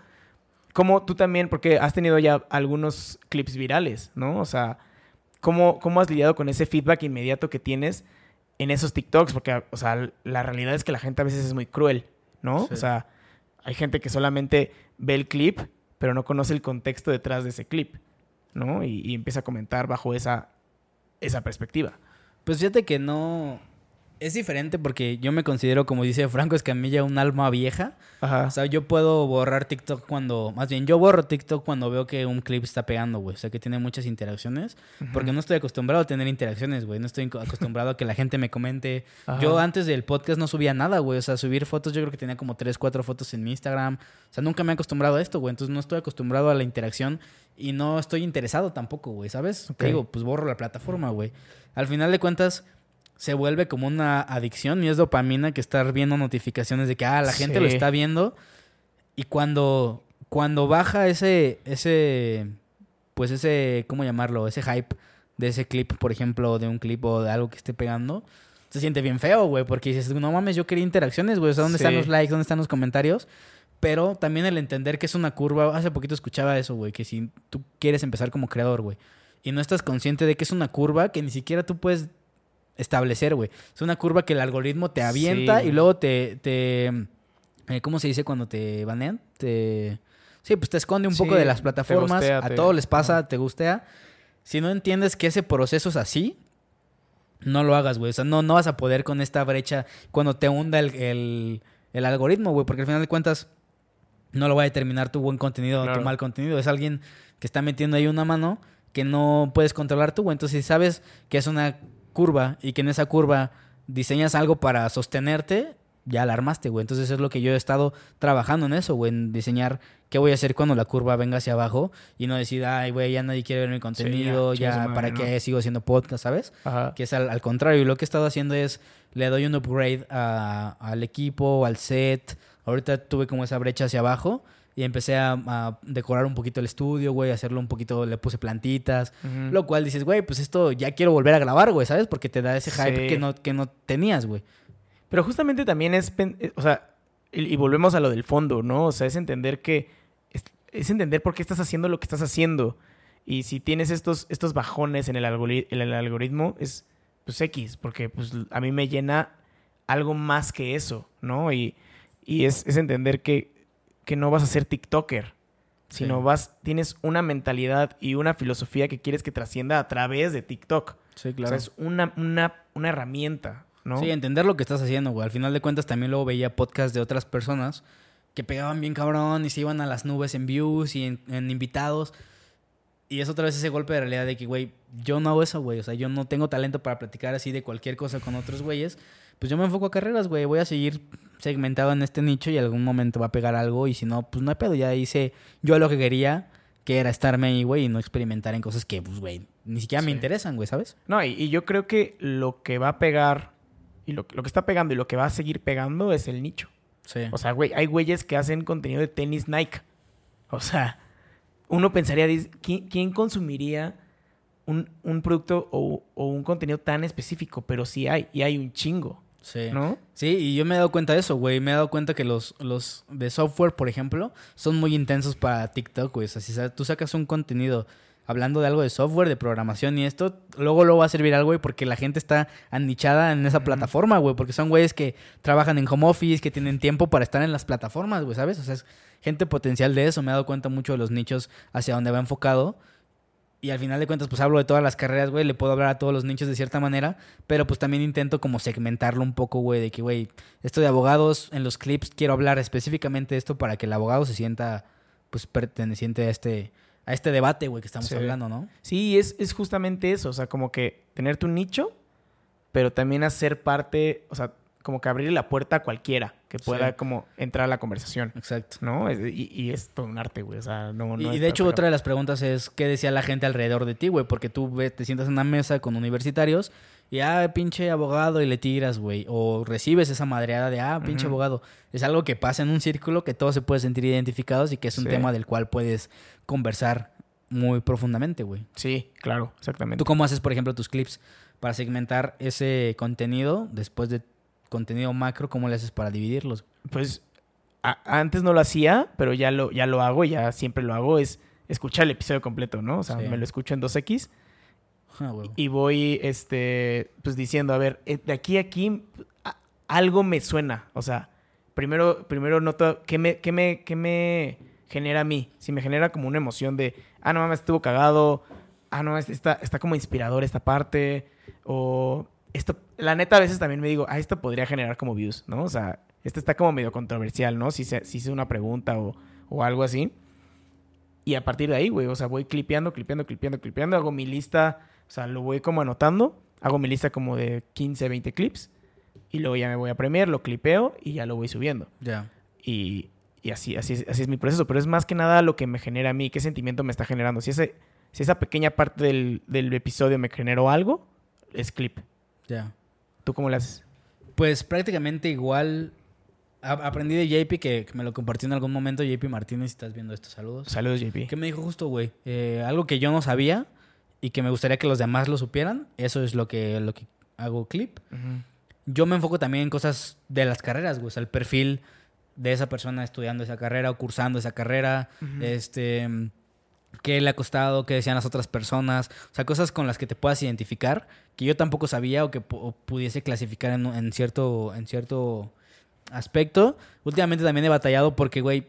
Como tú también, porque has tenido ya algunos clips virales, ¿no? O sea, ¿cómo, cómo has lidiado con ese feedback inmediato que tienes en esos TikToks, porque, o sea, la realidad es que la gente a veces es muy cruel, ¿no? O sea, hay gente que solamente ve el clip, pero no conoce el contexto detrás de ese clip, ¿no? Y, y empieza a comentar bajo esa, esa perspectiva.
Pues fíjate que no, es diferente porque yo me considero, como dice Franco Escamilla, un alma vieja. Ajá. O sea, yo puedo borrar TikTok cuando. Más bien, yo borro TikTok cuando veo que un clip está pegando, güey. O sea, que tiene muchas interacciones. Porque no estoy acostumbrado a tener interacciones, güey. No estoy acostumbrado a que la gente me comente. Yo antes del podcast no subía nada, güey. O sea, subir fotos, yo creo que tenía como 3, 4 fotos en mi Instagram. O sea, nunca me he acostumbrado a esto, güey. Entonces no estoy acostumbrado a la interacción y no estoy interesado tampoco, güey. ¿Sabes? digo, pues borro la plataforma, güey. Al final de cuentas se vuelve como una adicción y es dopamina que estar viendo notificaciones de que ah, la gente lo está viendo y cuando cuando baja ese ese pues ese cómo llamarlo, ese hype de ese clip, por ejemplo, de un clip o de algo que esté pegando, se siente bien feo, güey, porque dices, no mames, yo quería interacciones, güey, o sea, ¿dónde están los likes? ¿Dónde están los comentarios? Pero también el entender que es una curva, hace poquito escuchaba eso, güey, que si tú quieres empezar como creador, güey, y no estás consciente de que es una curva que ni siquiera tú puedes establecer, güey. Es una curva que el algoritmo te avienta y luego te, te eh, ¿cómo se dice cuando te banean? Te Sí, pues te esconde un poco de las plataformas, a todos les pasa, te gustea. Si no entiendes que ese proceso es así, no lo hagas, güey. O sea, no, no vas a poder con esta brecha cuando te hunda el, el, algoritmo, güey. Porque al final de cuentas, no lo va a determinar tu buen contenido o tu mal contenido. Es alguien que está metiendo ahí una mano que no puedes controlar tú, güey. Entonces, si sabes que es una curva y que en esa curva diseñas algo para sostenerte, ya la armaste, güey. Entonces es lo que yo he estado trabajando en eso, güey, en diseñar qué voy a hacer cuando la curva venga hacia abajo y no decir, ay, güey, ya nadie quiere ver mi contenido,
ya, madre,
¿para
¿no?
qué sigo haciendo podcast, sabes?
Ajá.
Que es al, al contrario. Y lo que he estado haciendo es, le doy un upgrade a- al equipo, al set. Ahorita tuve como esa brecha hacia abajo y empecé a, a decorar un poquito el estudio, güey, hacerlo un poquito, le puse plantitas. Lo cual dices, güey, pues esto ya quiero volver a grabar, güey, ¿sabes? Porque te da ese hype
Sí.
que, no, que no tenías, güey.
Pero justamente también es, eh, o sea, y, y volvemos a lo del fondo, ¿no? O sea, es entender que, es, es entender por qué estás haciendo lo que estás haciendo. Y si tienes estos, estos bajones en el, algori- en el algoritmo, es pues X, porque pues a mí me llena algo más que eso, ¿no? Y, y es, es entender que, que no vas a ser TikToker,
Sí.
sino vas, tienes una mentalidad y una filosofía que quieres que trascienda a través de TikTok.
Sí,
O sea, es una, una, una herramienta, ¿no?
Sí, entender lo que estás haciendo, güey. Al final de cuentas también luego veía podcasts de otras personas que pegaban bien cabrón y se iban a las nubes en views y en, en invitados. Y es otra vez ese golpe de realidad de que, güey, yo no hago eso, güey. O sea, yo no tengo talento para platicar así de cualquier cosa con otros güeyes. Pues yo me enfoco a carreras, güey. Voy a seguir segmentado en este nicho y algún momento va a pegar algo. Y si no, pues no hay pedo. Ya hice yo lo que quería, que era estarme ahí, güey, y no experimentar en cosas que, pues, güey, ni siquiera me interesan, güey, ¿sabes?
No, y, y yo creo que lo que va a pegar y lo, lo que está pegando y lo que va a seguir pegando es el nicho.
Sí.
O sea, güey, hay güeyes que hacen contenido de tenis Nike. O sea, uno pensaría, dice, ¿quién, quién consumiría un, un producto o, o un contenido tan específico? Pero sí hay, y hay un chingo,
sí.
¿no?
Sí, y yo me he dado cuenta de eso, güey. Me he dado cuenta que los, los de software, por ejemplo, son muy intensos para TikTok, güey. O sea, si tú sacas un contenido hablando de algo de software, de programación y esto, luego lo va a servir algo, güey, porque la gente está anichada en esa plataforma, güey. Porque son güeyes que trabajan en home office, que tienen tiempo para estar en las plataformas, güey, ¿sabes? O sea, es gente potencial de eso. Me he dado cuenta mucho de los nichos hacia donde va enfocado. Y al final de cuentas, pues hablo de todas las carreras, güey. Le puedo hablar a todos los nichos de cierta manera. Pero pues también intento como segmentarlo un poco, güey. De que, güey, esto de abogados, en los clips quiero hablar específicamente de esto para que el abogado se sienta, pues, perteneciente a este, a este debate, güey, que estamos
Sí.
hablando, ¿no?
Sí, es, es justamente eso. O sea, como que tener tu nicho, pero también hacer parte, o sea, como que abrirle la puerta a cualquiera que pueda
Sí.
como entrar a la conversación.
Exacto.
¿No? Y, y es todo un arte, güey. O sea, no,
Y,
no
y
es
de hecho,
pero-
otra de las preguntas es, ¿qué decía la gente alrededor de ti, güey? Porque tú ve- te sientas en una mesa con universitarios y, ah, pinche abogado, y le tiras, güey. O recibes esa madreada de, ah, pinche abogado. Es algo que pasa en un círculo que todos se pueden sentir identificados y que es un
Sí.
tema del cual puedes conversar muy profundamente, güey.
Sí, claro, exactamente.
¿Tú cómo haces, por ejemplo, tus clips para segmentar ese contenido después de contenido macro? ¿Cómo le haces para dividirlos?
Pues antes no lo hacía, pero ya lo, ya lo hago, ya siempre lo hago, es escuchar el episodio completo, ¿no? O sea,
Sí.
me lo escucho en 2X
Ah,
y voy, este, pues diciendo, a ver, eh, de aquí a aquí a- algo me suena. O sea, primero, primero noto qué me, qué me, qué me genera a mí. Si me genera como una emoción de, ah, no mames, estuvo cagado, ah, no, es- está, está como inspirador esta parte, o esto, la neta a veces también me digo, ah, esto podría generar como views, ¿no? O sea, este está como medio controversial, ¿no? Si se, si hice una pregunta o, o algo así. Y a partir de ahí, güey, o sea, voy clipeando, clipeando, clipeando, clipeando, hago mi lista, o sea, lo voy como anotando, hago mi lista como de 15, 20 clips, y luego ya me voy a Premiere, lo clipeo y ya lo voy subiendo.
Ya.
Y, y así, así, es, así es mi proceso, pero es más que nada lo que me genera a mí, qué sentimiento me está generando. Si, ese, si esa pequeña parte del, del episodio me generó algo, es clip.
Ya.
¿Tú cómo lo haces?
Pues prácticamente igual. A- aprendí de JP que, que me lo compartió en algún momento. JP Martínez, si estás viendo estos saludos.
Saludos, JP.
Que me dijo justo, güey. eh, algo que yo no sabía y que me gustaría que los demás lo supieran. Eso es lo que, lo que hago clip. Yo me enfoco también en cosas de las carreras, güey. O sea, el perfil de esa persona estudiando esa carrera o cursando esa carrera. Este. ¿Qué le ha costado? ¿Qué decían las otras personas? O sea, cosas con las que te puedas identificar que yo tampoco sabía o que o pudiese clasificar en, en cierto, en cierto aspecto. Últimamente también he batallado porque, güey,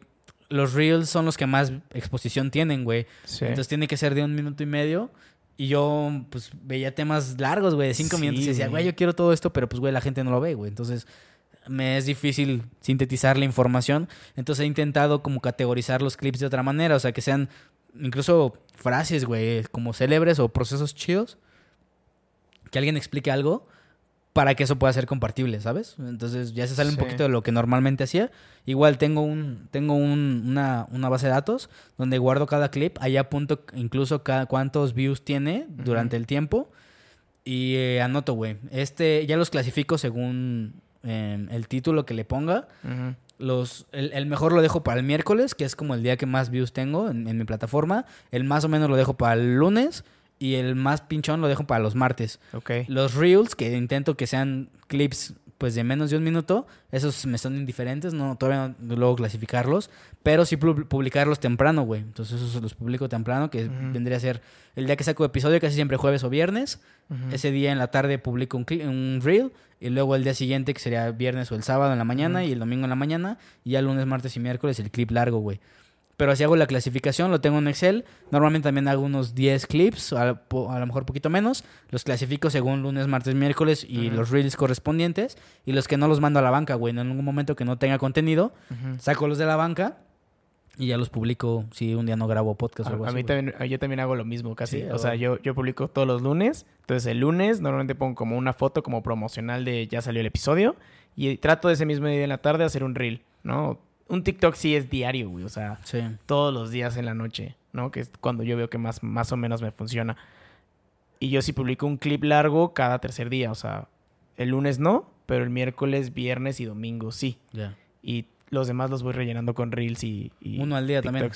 los reels son los que más exposición tienen, güey.
Sí.
Entonces tiene que ser de un minuto y medio. Y yo, pues, veía temas largos, güey, de cinco
Sí,
minutos. Y decía,
güey,
yo quiero todo esto, pero pues, güey, la gente no lo ve, güey. Entonces, me es difícil sintetizar la información. Entonces, he intentado como categorizar los clips de otra manera. O sea, que sean incluso frases, güey, como célebres o procesos chidos. Que alguien explique algo para que eso pueda ser compartible, ¿sabes? Entonces ya se sale un poquito de lo que normalmente hacía. Igual tengo un tengo un- una, una base de datos donde guardo cada clip, ahí apunto incluso cada, cuántos views tiene durante el tiempo y eh, anoto, güey. Este ya los clasifico según eh, el título que le ponga.
Ujú.
Los, el, el mejor lo dejo para el miércoles, que es como el día que más views tengo en, en mi plataforma. El más o menos lo dejo para el lunes. Y el más pinchón lo dejo para los martes. Los reels, que intento que sean clips pues de menos de un minuto, esos me son indiferentes, no todavía no luego clasificarlos, pero sí pu- publicarlos temprano, güey. Entonces esos los publico temprano, que vendría a ser el día que saco episodio, casi siempre jueves o viernes. Ese día en la tarde publico un, un reel y luego el día siguiente, que sería viernes o el sábado en la mañana y el domingo en la mañana, y ya lunes, martes y miércoles el clip largo, güey. Pero si hago la clasificación, lo tengo en Excel. Normalmente también hago unos 10 clips, a, lo mejor poquito menos. Los clasifico según lunes, martes, miércoles y los reels correspondientes. Y los que no los mando a la banca, güey. En algún momento que no tenga contenido, saco los de la banca y ya los publico si un día no grabo podcast o
A,
algo
a
así.
mí también, yo también hago lo mismo casi.
Sí,
o sea,
o-
yo, yo publico todos los lunes. Entonces el lunes normalmente pongo como una foto como promocional de ya salió el episodio. Y trato de ese mismo día en la tarde hacer un reel, ¿no? Un TikTok sí es diario, güey. O sea,
Sí.
todos los días en la noche, ¿no? Que es cuando yo veo que más, más o menos me funciona. Y yo sí publico un clip largo cada tercer día. O sea, el lunes no, pero el miércoles, viernes y domingo sí.
Ya.
Y los demás los voy rellenando con reels y... y
Uno al día también.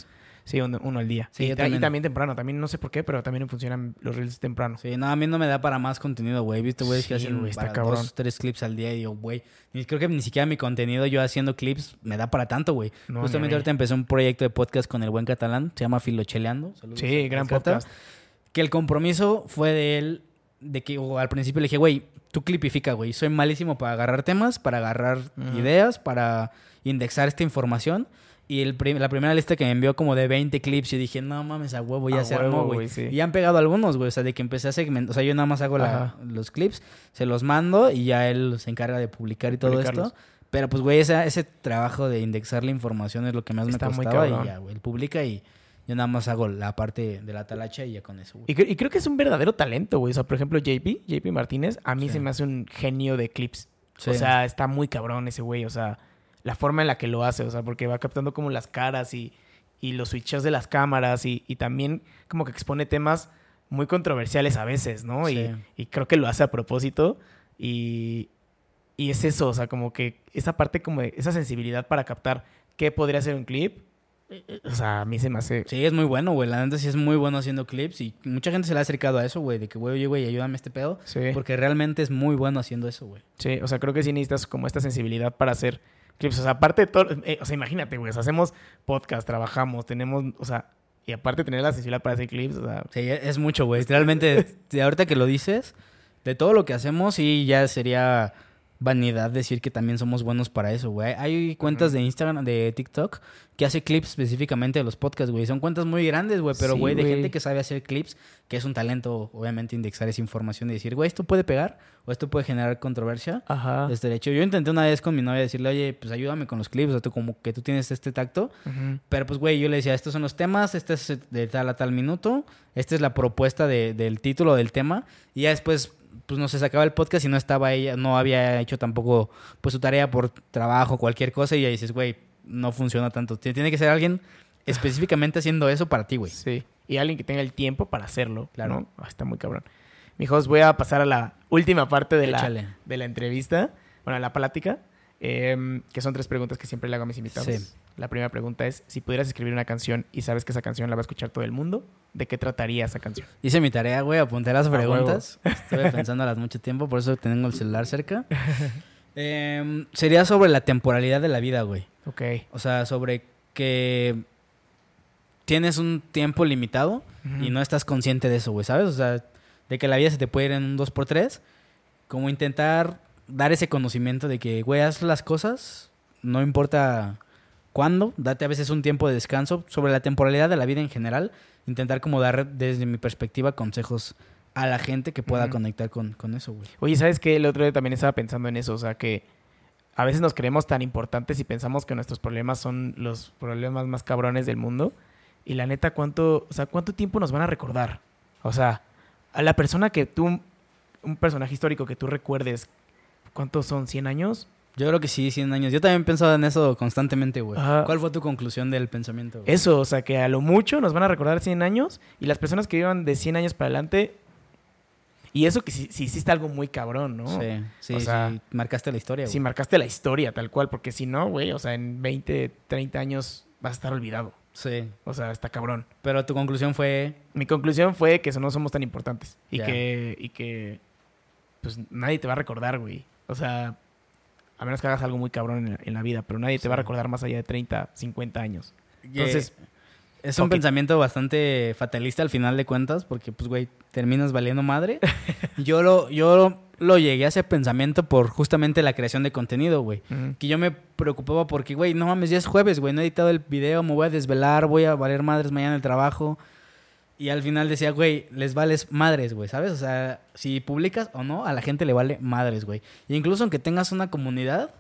Sí, uno, uno al día.
Sí,
y,
yo
ta- y
también.
también temprano. También no sé por qué, pero también funcionan los reels temprano.
Sí, no, a mí no me da para más contenido, güey. He visto güeyes que
Sí,
hacen
güey, está
para
cabrón.
dos, tres clips al día y digo, güey, creo que ni siquiera mi contenido yo haciendo clips me da para tanto, güey.
No,
Justamente ahorita empecé un proyecto de podcast con el buen catalán, se llama Filocheleando. Saludos
Sí, gran podcast.
Que el compromiso fue de él, de que o al principio le dije, güey, tú clipifica, güey. Soy malísimo para agarrar temas, para agarrar ideas, para indexar esta información. Y el prim- la primera lista que me envió como de 20 clips, yo dije, no mames, a huevo, ya
A
se
huevo,
armó, güey.
sí.
Y han pegado algunos, güey. O sea, de que empecé a segmentar. O sea, yo nada más hago la- los clips, se los mando y ya él se encarga de publicar y todo esto. Pero pues, güey, ese trabajo de indexar la información es lo que más
Está
me
muy
costaba.
cabrón.
Y ya, güey. Él publica y yo nada más hago la parte de la talacha y ya con eso, güey.
Y, cre- y creo que es un verdadero talento, güey. O sea, por ejemplo, JP, JP Martínez, a mí
Sí.
se me hace un genio de clips.
Sí.
O sea, está muy cabrón ese güey. O sea, la forma en la que lo hace. O sea, porque va captando como las caras y, y los switches de las cámaras. Y, y también como que expone temas muy controversiales a veces, ¿no?
Sí.
Y, y creo que lo hace a propósito. Y, y es eso, o sea, como que esa parte como de esa sensibilidad para captar qué podría ser un clip. eh, eh, O sea, a mí se me hace...
Sí, es muy bueno, güey. La neta sí es muy bueno haciendo clips y mucha gente se le ha acercado a eso, güey. De que, güey, oye, güey, ayúdame a este pedo.
Sí.
Porque realmente es muy bueno haciendo eso, güey.
Sí, o sea, creo que sí necesitas como esta sensibilidad para hacer clips. O sea, aparte de todo, eh, o sea, imagínate, güey, o sea, hacemos podcast, trabajamos, tenemos, o sea, y aparte de tener la sensibilidad para hacer clips, o sea,
Sí, es mucho, güey. Realmente, de ahorita que lo dices, de todo lo que hacemos, sí, ya sería vanidad decir que también somos buenos para eso, güey. Hay cuentas de Instagram, de TikTok, que hace clips específicamente de los podcasts, güey. Son cuentas muy grandes, güey, pero,
Sí,
güey, de gente que sabe hacer clips, que es un talento, obviamente, indexar esa información y decir, güey, esto puede pegar o esto puede generar controversia.
ajá.
Es derecho. Yo intenté una vez con mi novia decirle, oye, pues ayúdame con los clips, o sea, tú como que tú tienes este tacto. Pero pues, güey, yo le decía, estos son los temas, este es de tal a tal minuto, esta es la propuesta de- del título del tema. Y ya después, pues no se sacaba el podcast y no estaba ella, no había hecho tampoco pues su tarea por trabajo, cualquier cosa. Y ya dices, güey, no funciona tanto. Tie- Tiene que ser alguien específicamente haciendo eso para ti, güey.
Sí. Y alguien que tenga el tiempo para hacerlo,
Claro.
Ah, está muy cabrón. Mijos, voy a pasar a la última parte de, la, de la entrevista, bueno, la plática, em, que son tres preguntas que siempre le hago a mis invitados.
Sí.
La primera pregunta es, si pudieras escribir una canción y sabes que esa canción la va a escuchar todo el mundo, ¿de qué trataría esa canción?
Hice mi tarea, güey, apunté las preguntas. Estuve pensándolas mucho tiempo, por eso tengo el celular cerca. Em, sería sobre la temporalidad de la vida, güey.
Ok.
O sea, sobre que tienes un tiempo limitado y no estás consciente de eso, güey, ¿sabes? O sea, de que la vida se te puede ir en un 2x3. Como intentar dar ese conocimiento de que, güey, haz las cosas, no importa cuándo, date a veces un tiempo de descanso sobre la temporalidad de la vida en general. Intentar como dar desde mi perspectiva consejos a la gente que pueda conectar con, con eso, güey.
Oye, ¿sabes qué? El otro día también estaba pensando en eso, o sea, que a veces nos creemos tan importantes y pensamos que nuestros problemas son los problemas más cabrones del mundo. Y la neta, ¿cuánto, o sea, ¿cuánto tiempo nos van a recordar? O sea, a la persona que tú, un personaje histórico que tú recuerdes ¿cuántos son? ¿100 años?
Yo creo que sí, 100 años. Yo también he pensado en eso constantemente, güey. ¿Cuál fue tu conclusión del pensamiento? güey?
Eso, o sea, que a lo mucho nos van a recordar 100 años y las personas que vivan de 100 años para adelante. Y eso que sí, sí hiciste algo muy cabrón, ¿no?
Sí, sí,
O sea,
sí. Marcaste la historia, güey.
marcaste la historia tal cual, porque si no, güey, o sea, en 20, 30 años vas a estar olvidado.
Sí.
O sea, está cabrón.
Pero tu conclusión fue...
Mi conclusión fue que eso no somos tan importantes y que y que pues nadie te va a recordar, güey. O sea, a menos que hagas algo muy cabrón en la, en la vida, pero nadie te va a recordar más allá de 30, 50 años. Entonces,
Es un pensamiento bastante fatalista al final de cuentas, porque, pues, güey, terminas valiendo madre. yo lo, yo lo llegué a ese pensamiento por justamente la creación de contenido, güey. Que yo me preocupaba porque, güey, no mames, ya es jueves, güey, no he editado el video, me voy a desvelar, voy a valer madres mañana en el trabajo. Y al final decía, güey, les vales madres, güey, ¿sabes? O sea, si publicas o no, a la gente le vale madres, güey. E incluso aunque tengas una comunidad,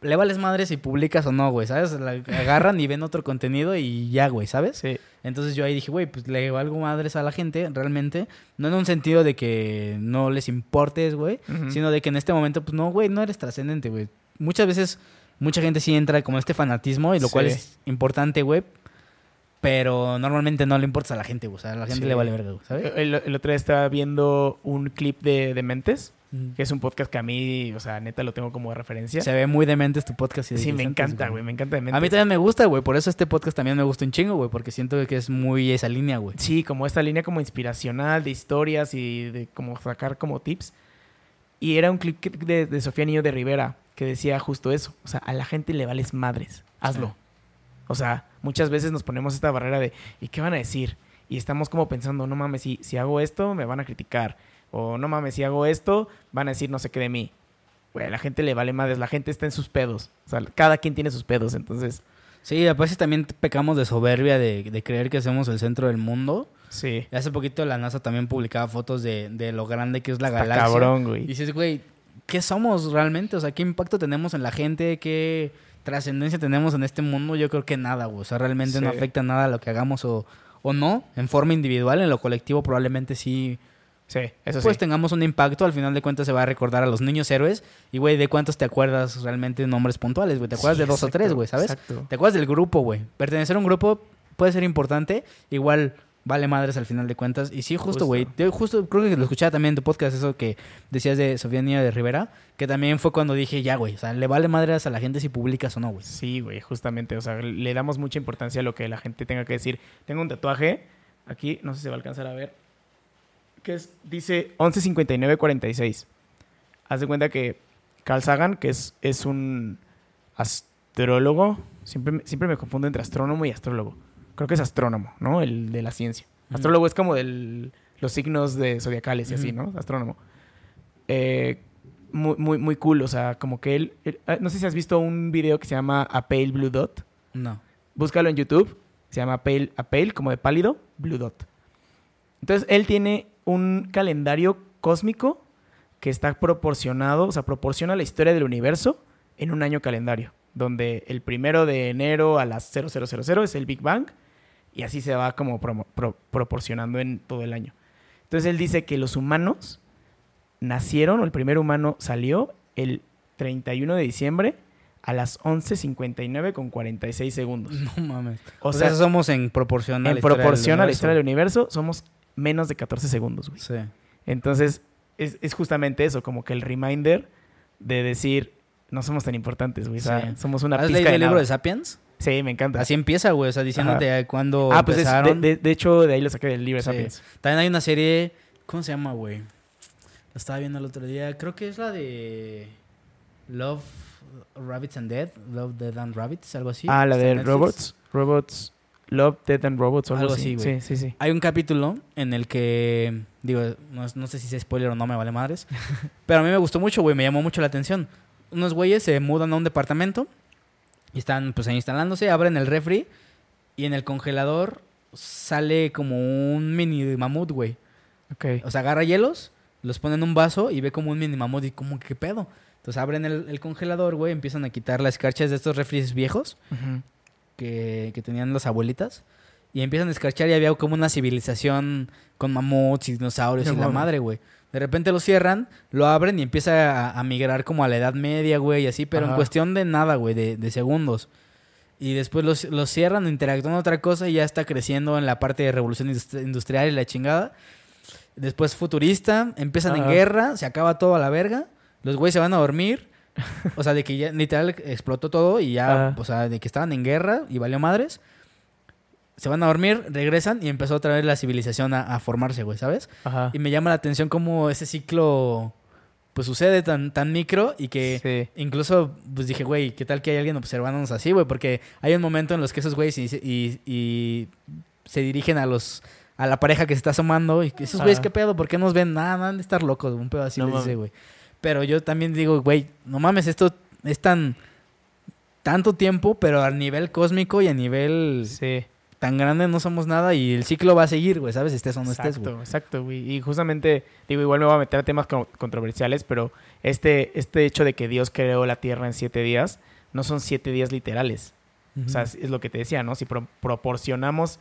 le vales madres si publicas o no, güey, ¿sabes? La agarran y ven otro contenido y ya, güey, ¿sabes?
sí,
Entonces yo ahí dije, güey, pues le valgo madres a la gente, realmente. No en un sentido de que no les importes, güey, sino de que en este momento, pues no, güey, no eres trascendente, güey. Muchas veces, mucha gente sí entra como este fanatismo, y lo cual es importante, güey. Pero normalmente no le importa a la gente. O sea, a la gente
Sí.
le vale verga, ¿sabes?
El, el otro día estaba viendo un clip de Dementes, que es un podcast que a mí, o sea, neta lo tengo como de referencia.
Se ve muy demente tu podcast. y
sí, me encanta, güey, me encanta Dementes.
A mí también me gusta, güey. Por eso este podcast también me gusta un chingo, güey. Porque siento que es muy esa línea, güey.
Sí, como esta línea como inspiracional de historias y de como sacar como tips. Y era un clip de, de Sofía Niño de Rivera que decía justo eso. O sea, a la gente le vales madres. Hazlo.
Sí.
O sea, muchas veces nos ponemos esta barrera de ¿y qué van a decir? Y estamos como pensando, no mames, si, si hago esto, me van a criticar. O no mames, si hago esto, van a decir no sé qué de mí. Güey, la gente le vale madres, la gente está en sus pedos. O sea, cada quien tiene sus pedos, entonces,
Sí, a veces también pecamos de soberbia de, de creer que somos el centro del mundo.
sí.
Hace poquito la NASA también publicaba fotos de, de lo grande que es la
Está
galaxia.
cabrón,
Y
güey.
dices, güey, ¿qué somos realmente? O sea, ¿qué impacto tenemos en la gente? ¿Qué trascendencia tenemos en este mundo? Yo creo que nada, güey. O sea, realmente no afecta nada a lo que hagamos o, o no. En forma individual, en lo colectivo probablemente sí.
Sí, eso
Pues
sí.
tengamos un impacto. Al final de cuentas se va a recordar a los niños héroes. Y, güey, ¿de cuántos te acuerdas realmente nombres puntuales, güey? ¿Te acuerdas
Sí,
de dos o tres, güey? ¿Sabes?
Exacto.
¿Te acuerdas del grupo, güey? Pertenecer a un grupo puede ser importante. Igual vale madres al final de cuentas. Y sí, justo, güey. Yo justo creo que lo escuchaba también en tu podcast, eso que decías de Sofía Niña de Rivera. Que también fue cuando dije, ya, güey. O sea, le vale madres a la gente si publicas o no, güey.
Sí, güey, justamente. O sea, le damos mucha importancia a lo que la gente tenga que decir. Tengo un tatuaje aquí, no sé si se va a alcanzar a ver. Que es, dice 115946. Haz de cuenta que Carl Sagan, que es, es un astrólogo, siempre, siempre me confundo entre astrónomo y astrólogo. Creo que es astrónomo, ¿no? El de la ciencia. Astrólogo es como de los signos de zodiacales y así. ¿no? Astrónomo. Eh, muy, muy, muy cool, o sea, como que él, él- ah, No sé si has visto un video que se llama A Pale Blue Dot.
No.
Búscalo en YouTube. Se llama Pale, A Pale, como de pálido, Blue Dot. Entonces, él tiene un calendario cósmico que está proporcionado, o sea, proporciona la historia del universo en un año calendario, donde el primero de enero a las 0000 es el Big Bang y así se va como pro- proporcionando en todo el año. Entonces, él dice que los humanos nacieron, o el primer humano salió el 31 de diciembre a las 11.59 con 46 segundos.
No mames.
O,
O,
sea,
sea, somos en proporción a
en
la historia del
proporción a la
universo.
historia del universo, somos menos de 14 segundos, güey.
Sí.
Entonces, es, es justamente eso, como que el reminder de decir, no somos tan importantes, güey. O sea,
Sí.
somos una
¿Has
pizca
leído
de
el libro de Sapiens?
Sí, me encanta.
Así empieza, güey. O sea, diciéndote cuándo
ah, pues es, de,
empezaron.
de- de hecho, de ahí lo saqué del libro
Sí.
Sapiens.
También hay una serie, ¿cómo se llama, güey? La estaba viendo el otro día. Creo que es la de Love Rabbits and Dead, Love Dead and Rabbits, algo así.
ah, la de
Netflix.
Robots. Robots. Love, Death and Robots o algo,
Algo
así.
así, güey.
Sí, sí, sí.
Hay un capítulo en el que, digo, no, no sé si es spoiler o no, me vale madres. pero a mí me gustó mucho, güey, me llamó mucho la atención. Unos güeyes se mudan a un departamento y están, pues, ahí instalándose, abren el refri y en el congelador sale como un mini mamut, güey.
Ok.
O sea, agarra hielos, los pone en un vaso y ve como un mini mamut y como, ¿qué pedo? Entonces abren el, el congelador, güey, empiezan a quitar las escarchas de estos refris viejos que, que tenían las abuelitas. y empiezan a escarchar y había como una civilización con mamuts y dinosaurios
No
y la madre, güey. De repente lo cierran, lo abren y empieza a, a migrar como a la Edad Media, güey, y así, pero en cuestión de nada, güey, de, de segundos. Y después los, los cierran, interactúan otra cosa y ya está creciendo en la parte de revolución industri- industrial y la chingada. Después futurista, empiezan en guerra, se acaba todo a la verga, los güeyes se van a dormir. O sea, de que ya literal explotó todo y ya,
Ajá.
o sea, de que estaban en guerra y valió madres. Se van a dormir, regresan y empezó otra vez la civilización a, a formarse, güey, ¿sabes?
Ajá.
Y me llama la atención cómo ese ciclo, pues sucede tan, tan micro y que
Sí.
incluso, pues dije, güey, ¿qué tal que hay alguien observándonos así, güey? Porque hay un momento en los que esos güeyes y, y- y se dirigen a los a la pareja que se está asomando y que esos güeyes. ¿qué pedo? ¿Por qué nos ven? Nada, nada de estar locos, un pedo así
No
les dice, güey. Pero yo también digo, güey, no mames, esto es tan tanto tiempo, pero a nivel cósmico y a nivel
Sí.
Tan grande no somos nada y el ciclo va a seguir, güey, ¿sabes? Estés o no estés,
Exacto,
güey.
exacto, güey. Y justamente, digo, igual me voy a meter a temas con- controversiales, pero este, este hecho de que Dios creó la tierra en siete días, no son siete días literales. O sea, es, lo que te decía, ¿no? Si pro- proporcionamos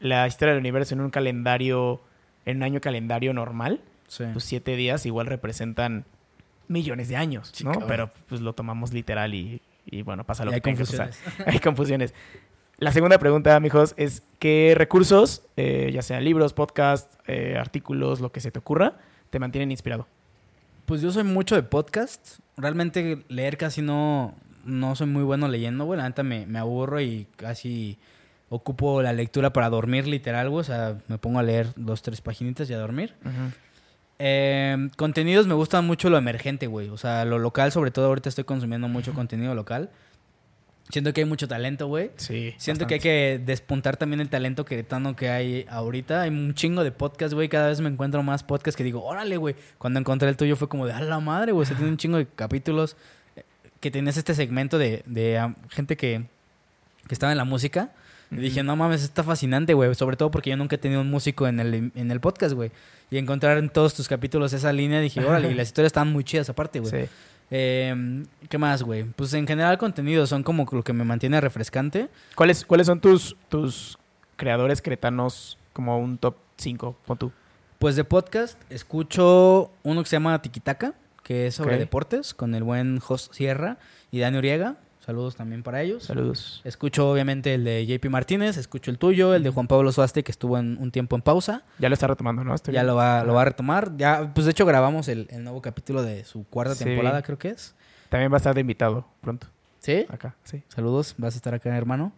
la historia del universo en un calendario, en un año calendario normal,
Sí.
pues siete días igual representan millones de años,
Sí,
¿no?
cabrón.
Pero pues lo tomamos literal y, y bueno, pasa lo
Y hay
que tenga que pasar.
confusiones.
Hay confusiones. La segunda pregunta, amigos, es ¿qué recursos, eh, ya sean libros, podcasts, eh, artículos, lo que se te ocurra, te mantienen inspirado?
Pues yo soy mucho de podcast. Realmente leer casi no, no soy muy bueno leyendo, güey. La neta me, me aburro y casi ocupo la lectura para dormir literal, güey. O sea, me pongo a leer dos, tres paginitas y a dormir. Eh, contenidos me gustan mucho lo emergente, güey. O sea, lo local, sobre todo ahorita estoy consumiendo mucho contenido local. Siento que hay mucho talento, güey.
Sí.
Siento que hay que despuntar también el talento queretano que hay ahorita. Hay un chingo de podcasts, güey. Cada vez me encuentro más podcasts que digo, órale, güey. Cuando encontré el tuyo fue como de, a la madre, güey. Se tiene un chingo de capítulos eh, que tenías este segmento de, de ah, gente que, que estaba en la música. Y dije, no mames, está fascinante, güey. Sobre todo porque yo nunca he tenido un músico en el, en el podcast, güey. Y encontrar en todos tus capítulos esa línea, dije, órale. Y las historias estaban muy chidas aparte, güey.
Sí.
Eh, ¿Qué más, güey? Pues en general contenido son como lo que me mantiene refrescante.
¿Cuáles, ¿Cuáles son tus, tus creadores cretanos como un top 5? Pon tú.
Pues de podcast escucho uno que se llama Tiquitaca, que es sobre
Ok.
deportes, con el buen Jos Sierra y Dani Uriega. Saludos también para ellos.
Saludos.
Escucho obviamente el de JP Martínez, escucho el tuyo, el de Juan Pablo Suaste, que estuvo en un tiempo en pausa.
Ya lo está retomando, ¿no? Estoy
Ya lo va, lo va a retomar. Ya, pues de hecho grabamos el, el nuevo capítulo de su cuarta
Sí.
temporada, creo que es.
También va a estar de invitado pronto.
¿Sí?
Acá, sí.
Saludos, vas a estar acá, hermano.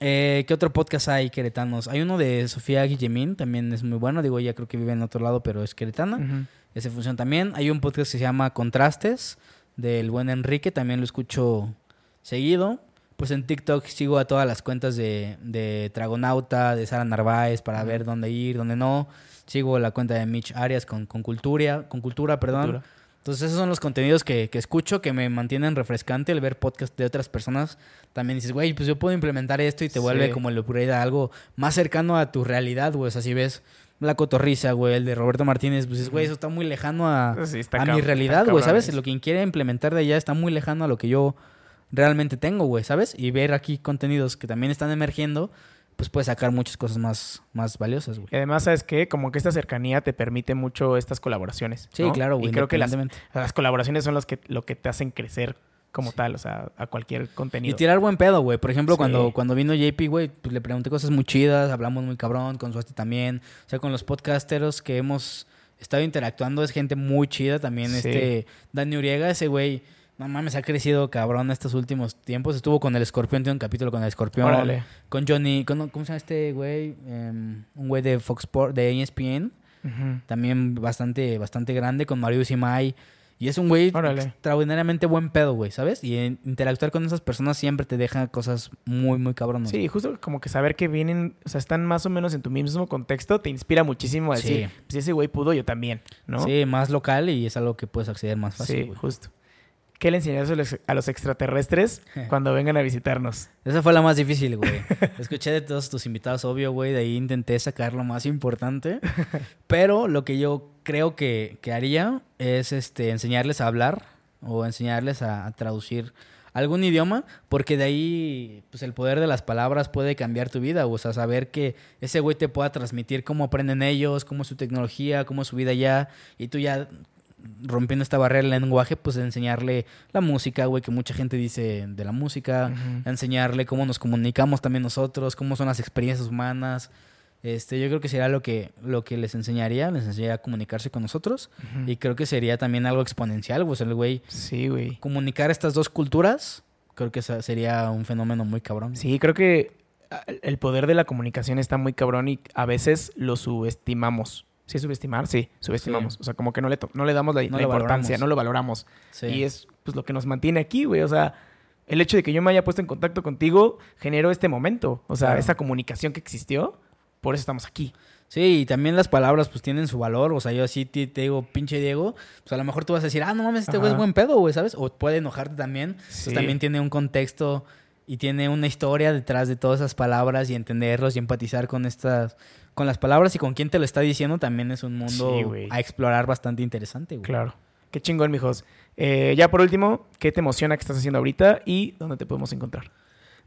Eh, ¿Qué otro podcast hay queretanos? Hay uno de Sofía Guillemín, también es muy bueno. Digo, ella creo que vive en otro lado, pero es queretana.
Ujú.
Ese funciona también. Hay un podcast que se llama Contrastes, del buen Enrique, también lo escucho seguido. Pues en TikTok sigo a todas las cuentas de, de Tragonauta, de Sara Narváez, para ver dónde ir, dónde no. Sigo la cuenta de Mitch Arias con, con Cultura, con Cultura, perdón.
Cultura.
Entonces esos son los contenidos que, que escucho, que me mantienen refrescante el ver podcast de otras personas. También dices, güey, pues yo puedo implementar esto y te
Sí.
vuelve como el upgrade a algo más cercano a tu realidad, güey. O sea, si ves La Cotorriza, güey, el de Roberto Martínez, pues dices, güey, eso está muy lejano a,
Sí,
a mi realidad, güey, ¿sabes? Lo que quiere implementar de allá está muy lejano a lo que yo realmente tengo, güey, ¿sabes? Y ver aquí contenidos que también están emergiendo, pues puedes sacar muchas cosas más, más valiosas, güey.
Y además, ¿sabes qué? Como que esta cercanía te permite mucho estas colaboraciones.
Sí,
¿no?
claro, güey.
Y creo que las, colaboraciones son las que, lo que te hacen crecer como tal, o sea, a cualquier
Y
contenido.
tirar buen pedo, güey. Por ejemplo,
Sí.
cuando, cuando vino JP, güey, pues le pregunté cosas muy chidas, hablamos muy cabrón, con Suasti también. O sea, con los podcasteros que hemos estado interactuando, es gente muy chida también.
Sí.
Este Dani Uriega, ese güey, no mames, ha crecido cabrón estos últimos tiempos. Estuvo con el escorpión, tiene un capítulo con el escorpión.
Órale.
Con Johnny, con- ¿cómo se llama este güey? Em, un güey de Fox Sport, de ESPN. También bastante, bastante grande, con Mario Simay. Y es un güey
Órale.
extraordinariamente buen pedo, güey, ¿sabes? Y interactuar con esas personas siempre te deja cosas muy, muy cabronas.
Sí, justo como que saber que vienen, o sea, están más o menos en tu mismo contexto, te inspira muchísimo a
Sí.
decir, pues si ese güey pudo, yo también, ¿no?
Sí, más local y es algo que puedes acceder más fácil,
Sí,
güey.
justo. ¿Qué le enseñarías a los, a los extraterrestres cuando vengan a visitarnos?
Esa fue la más difícil, güey. Escuché de todos tus invitados, obvio, güey. De ahí intenté sacar lo más importante. Pero lo que yo creo que, que haría es este, enseñarles a hablar o enseñarles a, a traducir algún idioma, porque de ahí pues el poder de las palabras puede cambiar tu vida, o sea, saber que ese güey te pueda transmitir cómo aprenden ellos, cómo es su tecnología, cómo es su vida allá, y tú ya rompiendo esta barrera del lenguaje, pues enseñarle la música, güey, que mucha gente dice de la música, enseñarle cómo nos comunicamos también nosotros, cómo son las experiencias humanas. Este, yo creo que sería lo que, lo que les enseñaría, les enseñaría a comunicarse con nosotros. Y creo que sería también algo exponencial, pues el güey
Sí, güey.
comunicar estas dos culturas, creo que sería un fenómeno muy cabrón.
Sí, creo que ah, el poder de la comunicación está muy cabrón y a veces lo subestimamos. ¿Sí subestimar? Sí, subestimamos.
Sí.
O sea, como que no le, no le damos la,
No
la
lo
importancia,
valoramos.
no lo valoramos.
Sí.
Y es pues lo que nos mantiene aquí, güey. O sea, el hecho de que yo me haya puesto en contacto contigo generó este momento. O sea,
Claro.
esa comunicación que existió, por eso estamos aquí.
Sí, y también las palabras pues tienen su valor. O sea, yo así te, te digo, pinche Diego, pues a lo mejor tú vas a decir, ah, no mames, este güey es buen pedo, güey, ¿sabes? O puede enojarte también.
Sí.
Pues, también tiene un contexto y tiene una historia detrás de todas esas palabras y entenderlos y empatizar con estas, con las palabras y con quién te lo está diciendo también es un mundo
Sí,
a explorar bastante interesante, güey.
Claro. Qué chingón, mijos. Eh, ya por último, ¿qué te emociona que estás haciendo ahorita y dónde te podemos encontrar?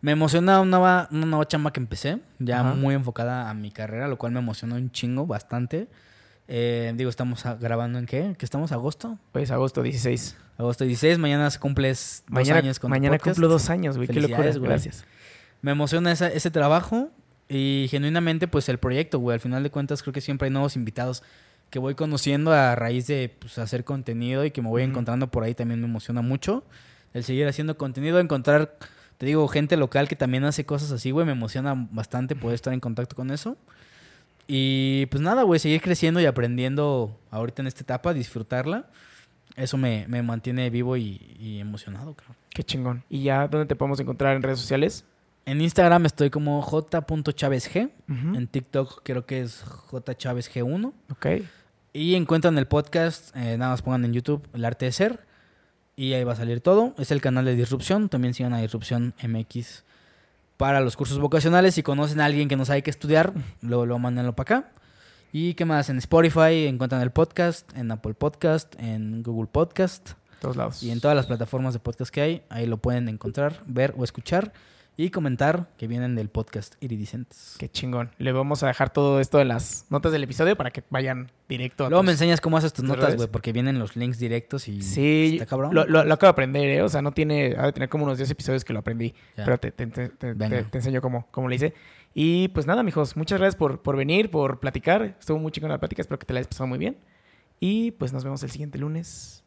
Me emociona una nueva, una nueva chamba que empecé, ya
Ajá.
muy enfocada a mi carrera, lo cual me emociona un chingo, bastante. Eh, digo, estamos grabando en qué? ¿Que estamos? ¿Agosto?
Pues agosto 16.
Agosto 16, mañana cumples dos
Mañana,
años con tu
mañana
podcast.
cumplo dos años, güey. Qué locura.
Güey.
Gracias.
Me emociona esa- ese trabajo y genuinamente pues el proyecto, güey. Al final de cuentas creo que siempre hay nuevos invitados que voy conociendo a raíz de pues, hacer contenido y que me voy encontrando por ahí también me emociona mucho. El seguir haciendo contenido, encontrar, te digo, gente local que también hace cosas así, güey. Me emociona bastante poder estar en contacto con eso. Y pues nada, güey, seguir creciendo y aprendiendo ahorita en esta etapa, disfrutarla. Eso me, me mantiene vivo y, y emocionado, cabrón.
Qué chingón. ¿Y ya dónde te podemos encontrar en redes sociales?
En Instagram estoy como j.chavezg.
Ujú.
En TikTok creo que es jchavezg1.
Ok.
Y encuentran el podcast, eh, nada más pongan en YouTube El Arte de Ser. Y ahí va a salir todo. Es el canal de Disrupción. También sigan a Disrupción MX para los cursos vocacionales. Si conocen a alguien que no sabe qué estudiar, luego lo mándenlo para acá. Y qué más, en Spotify encuentran el podcast, en Apple Podcast, en Google Podcast
Todos lados.
y en todas las plataformas de podcast que hay. Ahí lo pueden encontrar, ver o escuchar y comentar que vienen del podcast Iridicentes.
Qué chingón. Le vamos a dejar todo esto en las notas del episodio para que vayan directo a
Luego
tus-
me enseñas cómo haces tus notas, güey, porque vienen los links directos y
Sí,
está cabrón.
Lo, lo- lo acabo de aprender, ¿eh? O sea, no tiene... Ha de tener como unos 10 episodios que lo aprendí.
Ya.
Pero te, te- te- te- enseño cómo, cómo le hice. Y pues nada, mijos. Muchas gracias por, por venir, por platicar. Estuvo muy chingona la plática. Espero que te la hayas pasado muy bien. Y pues nos vemos el siguiente lunes.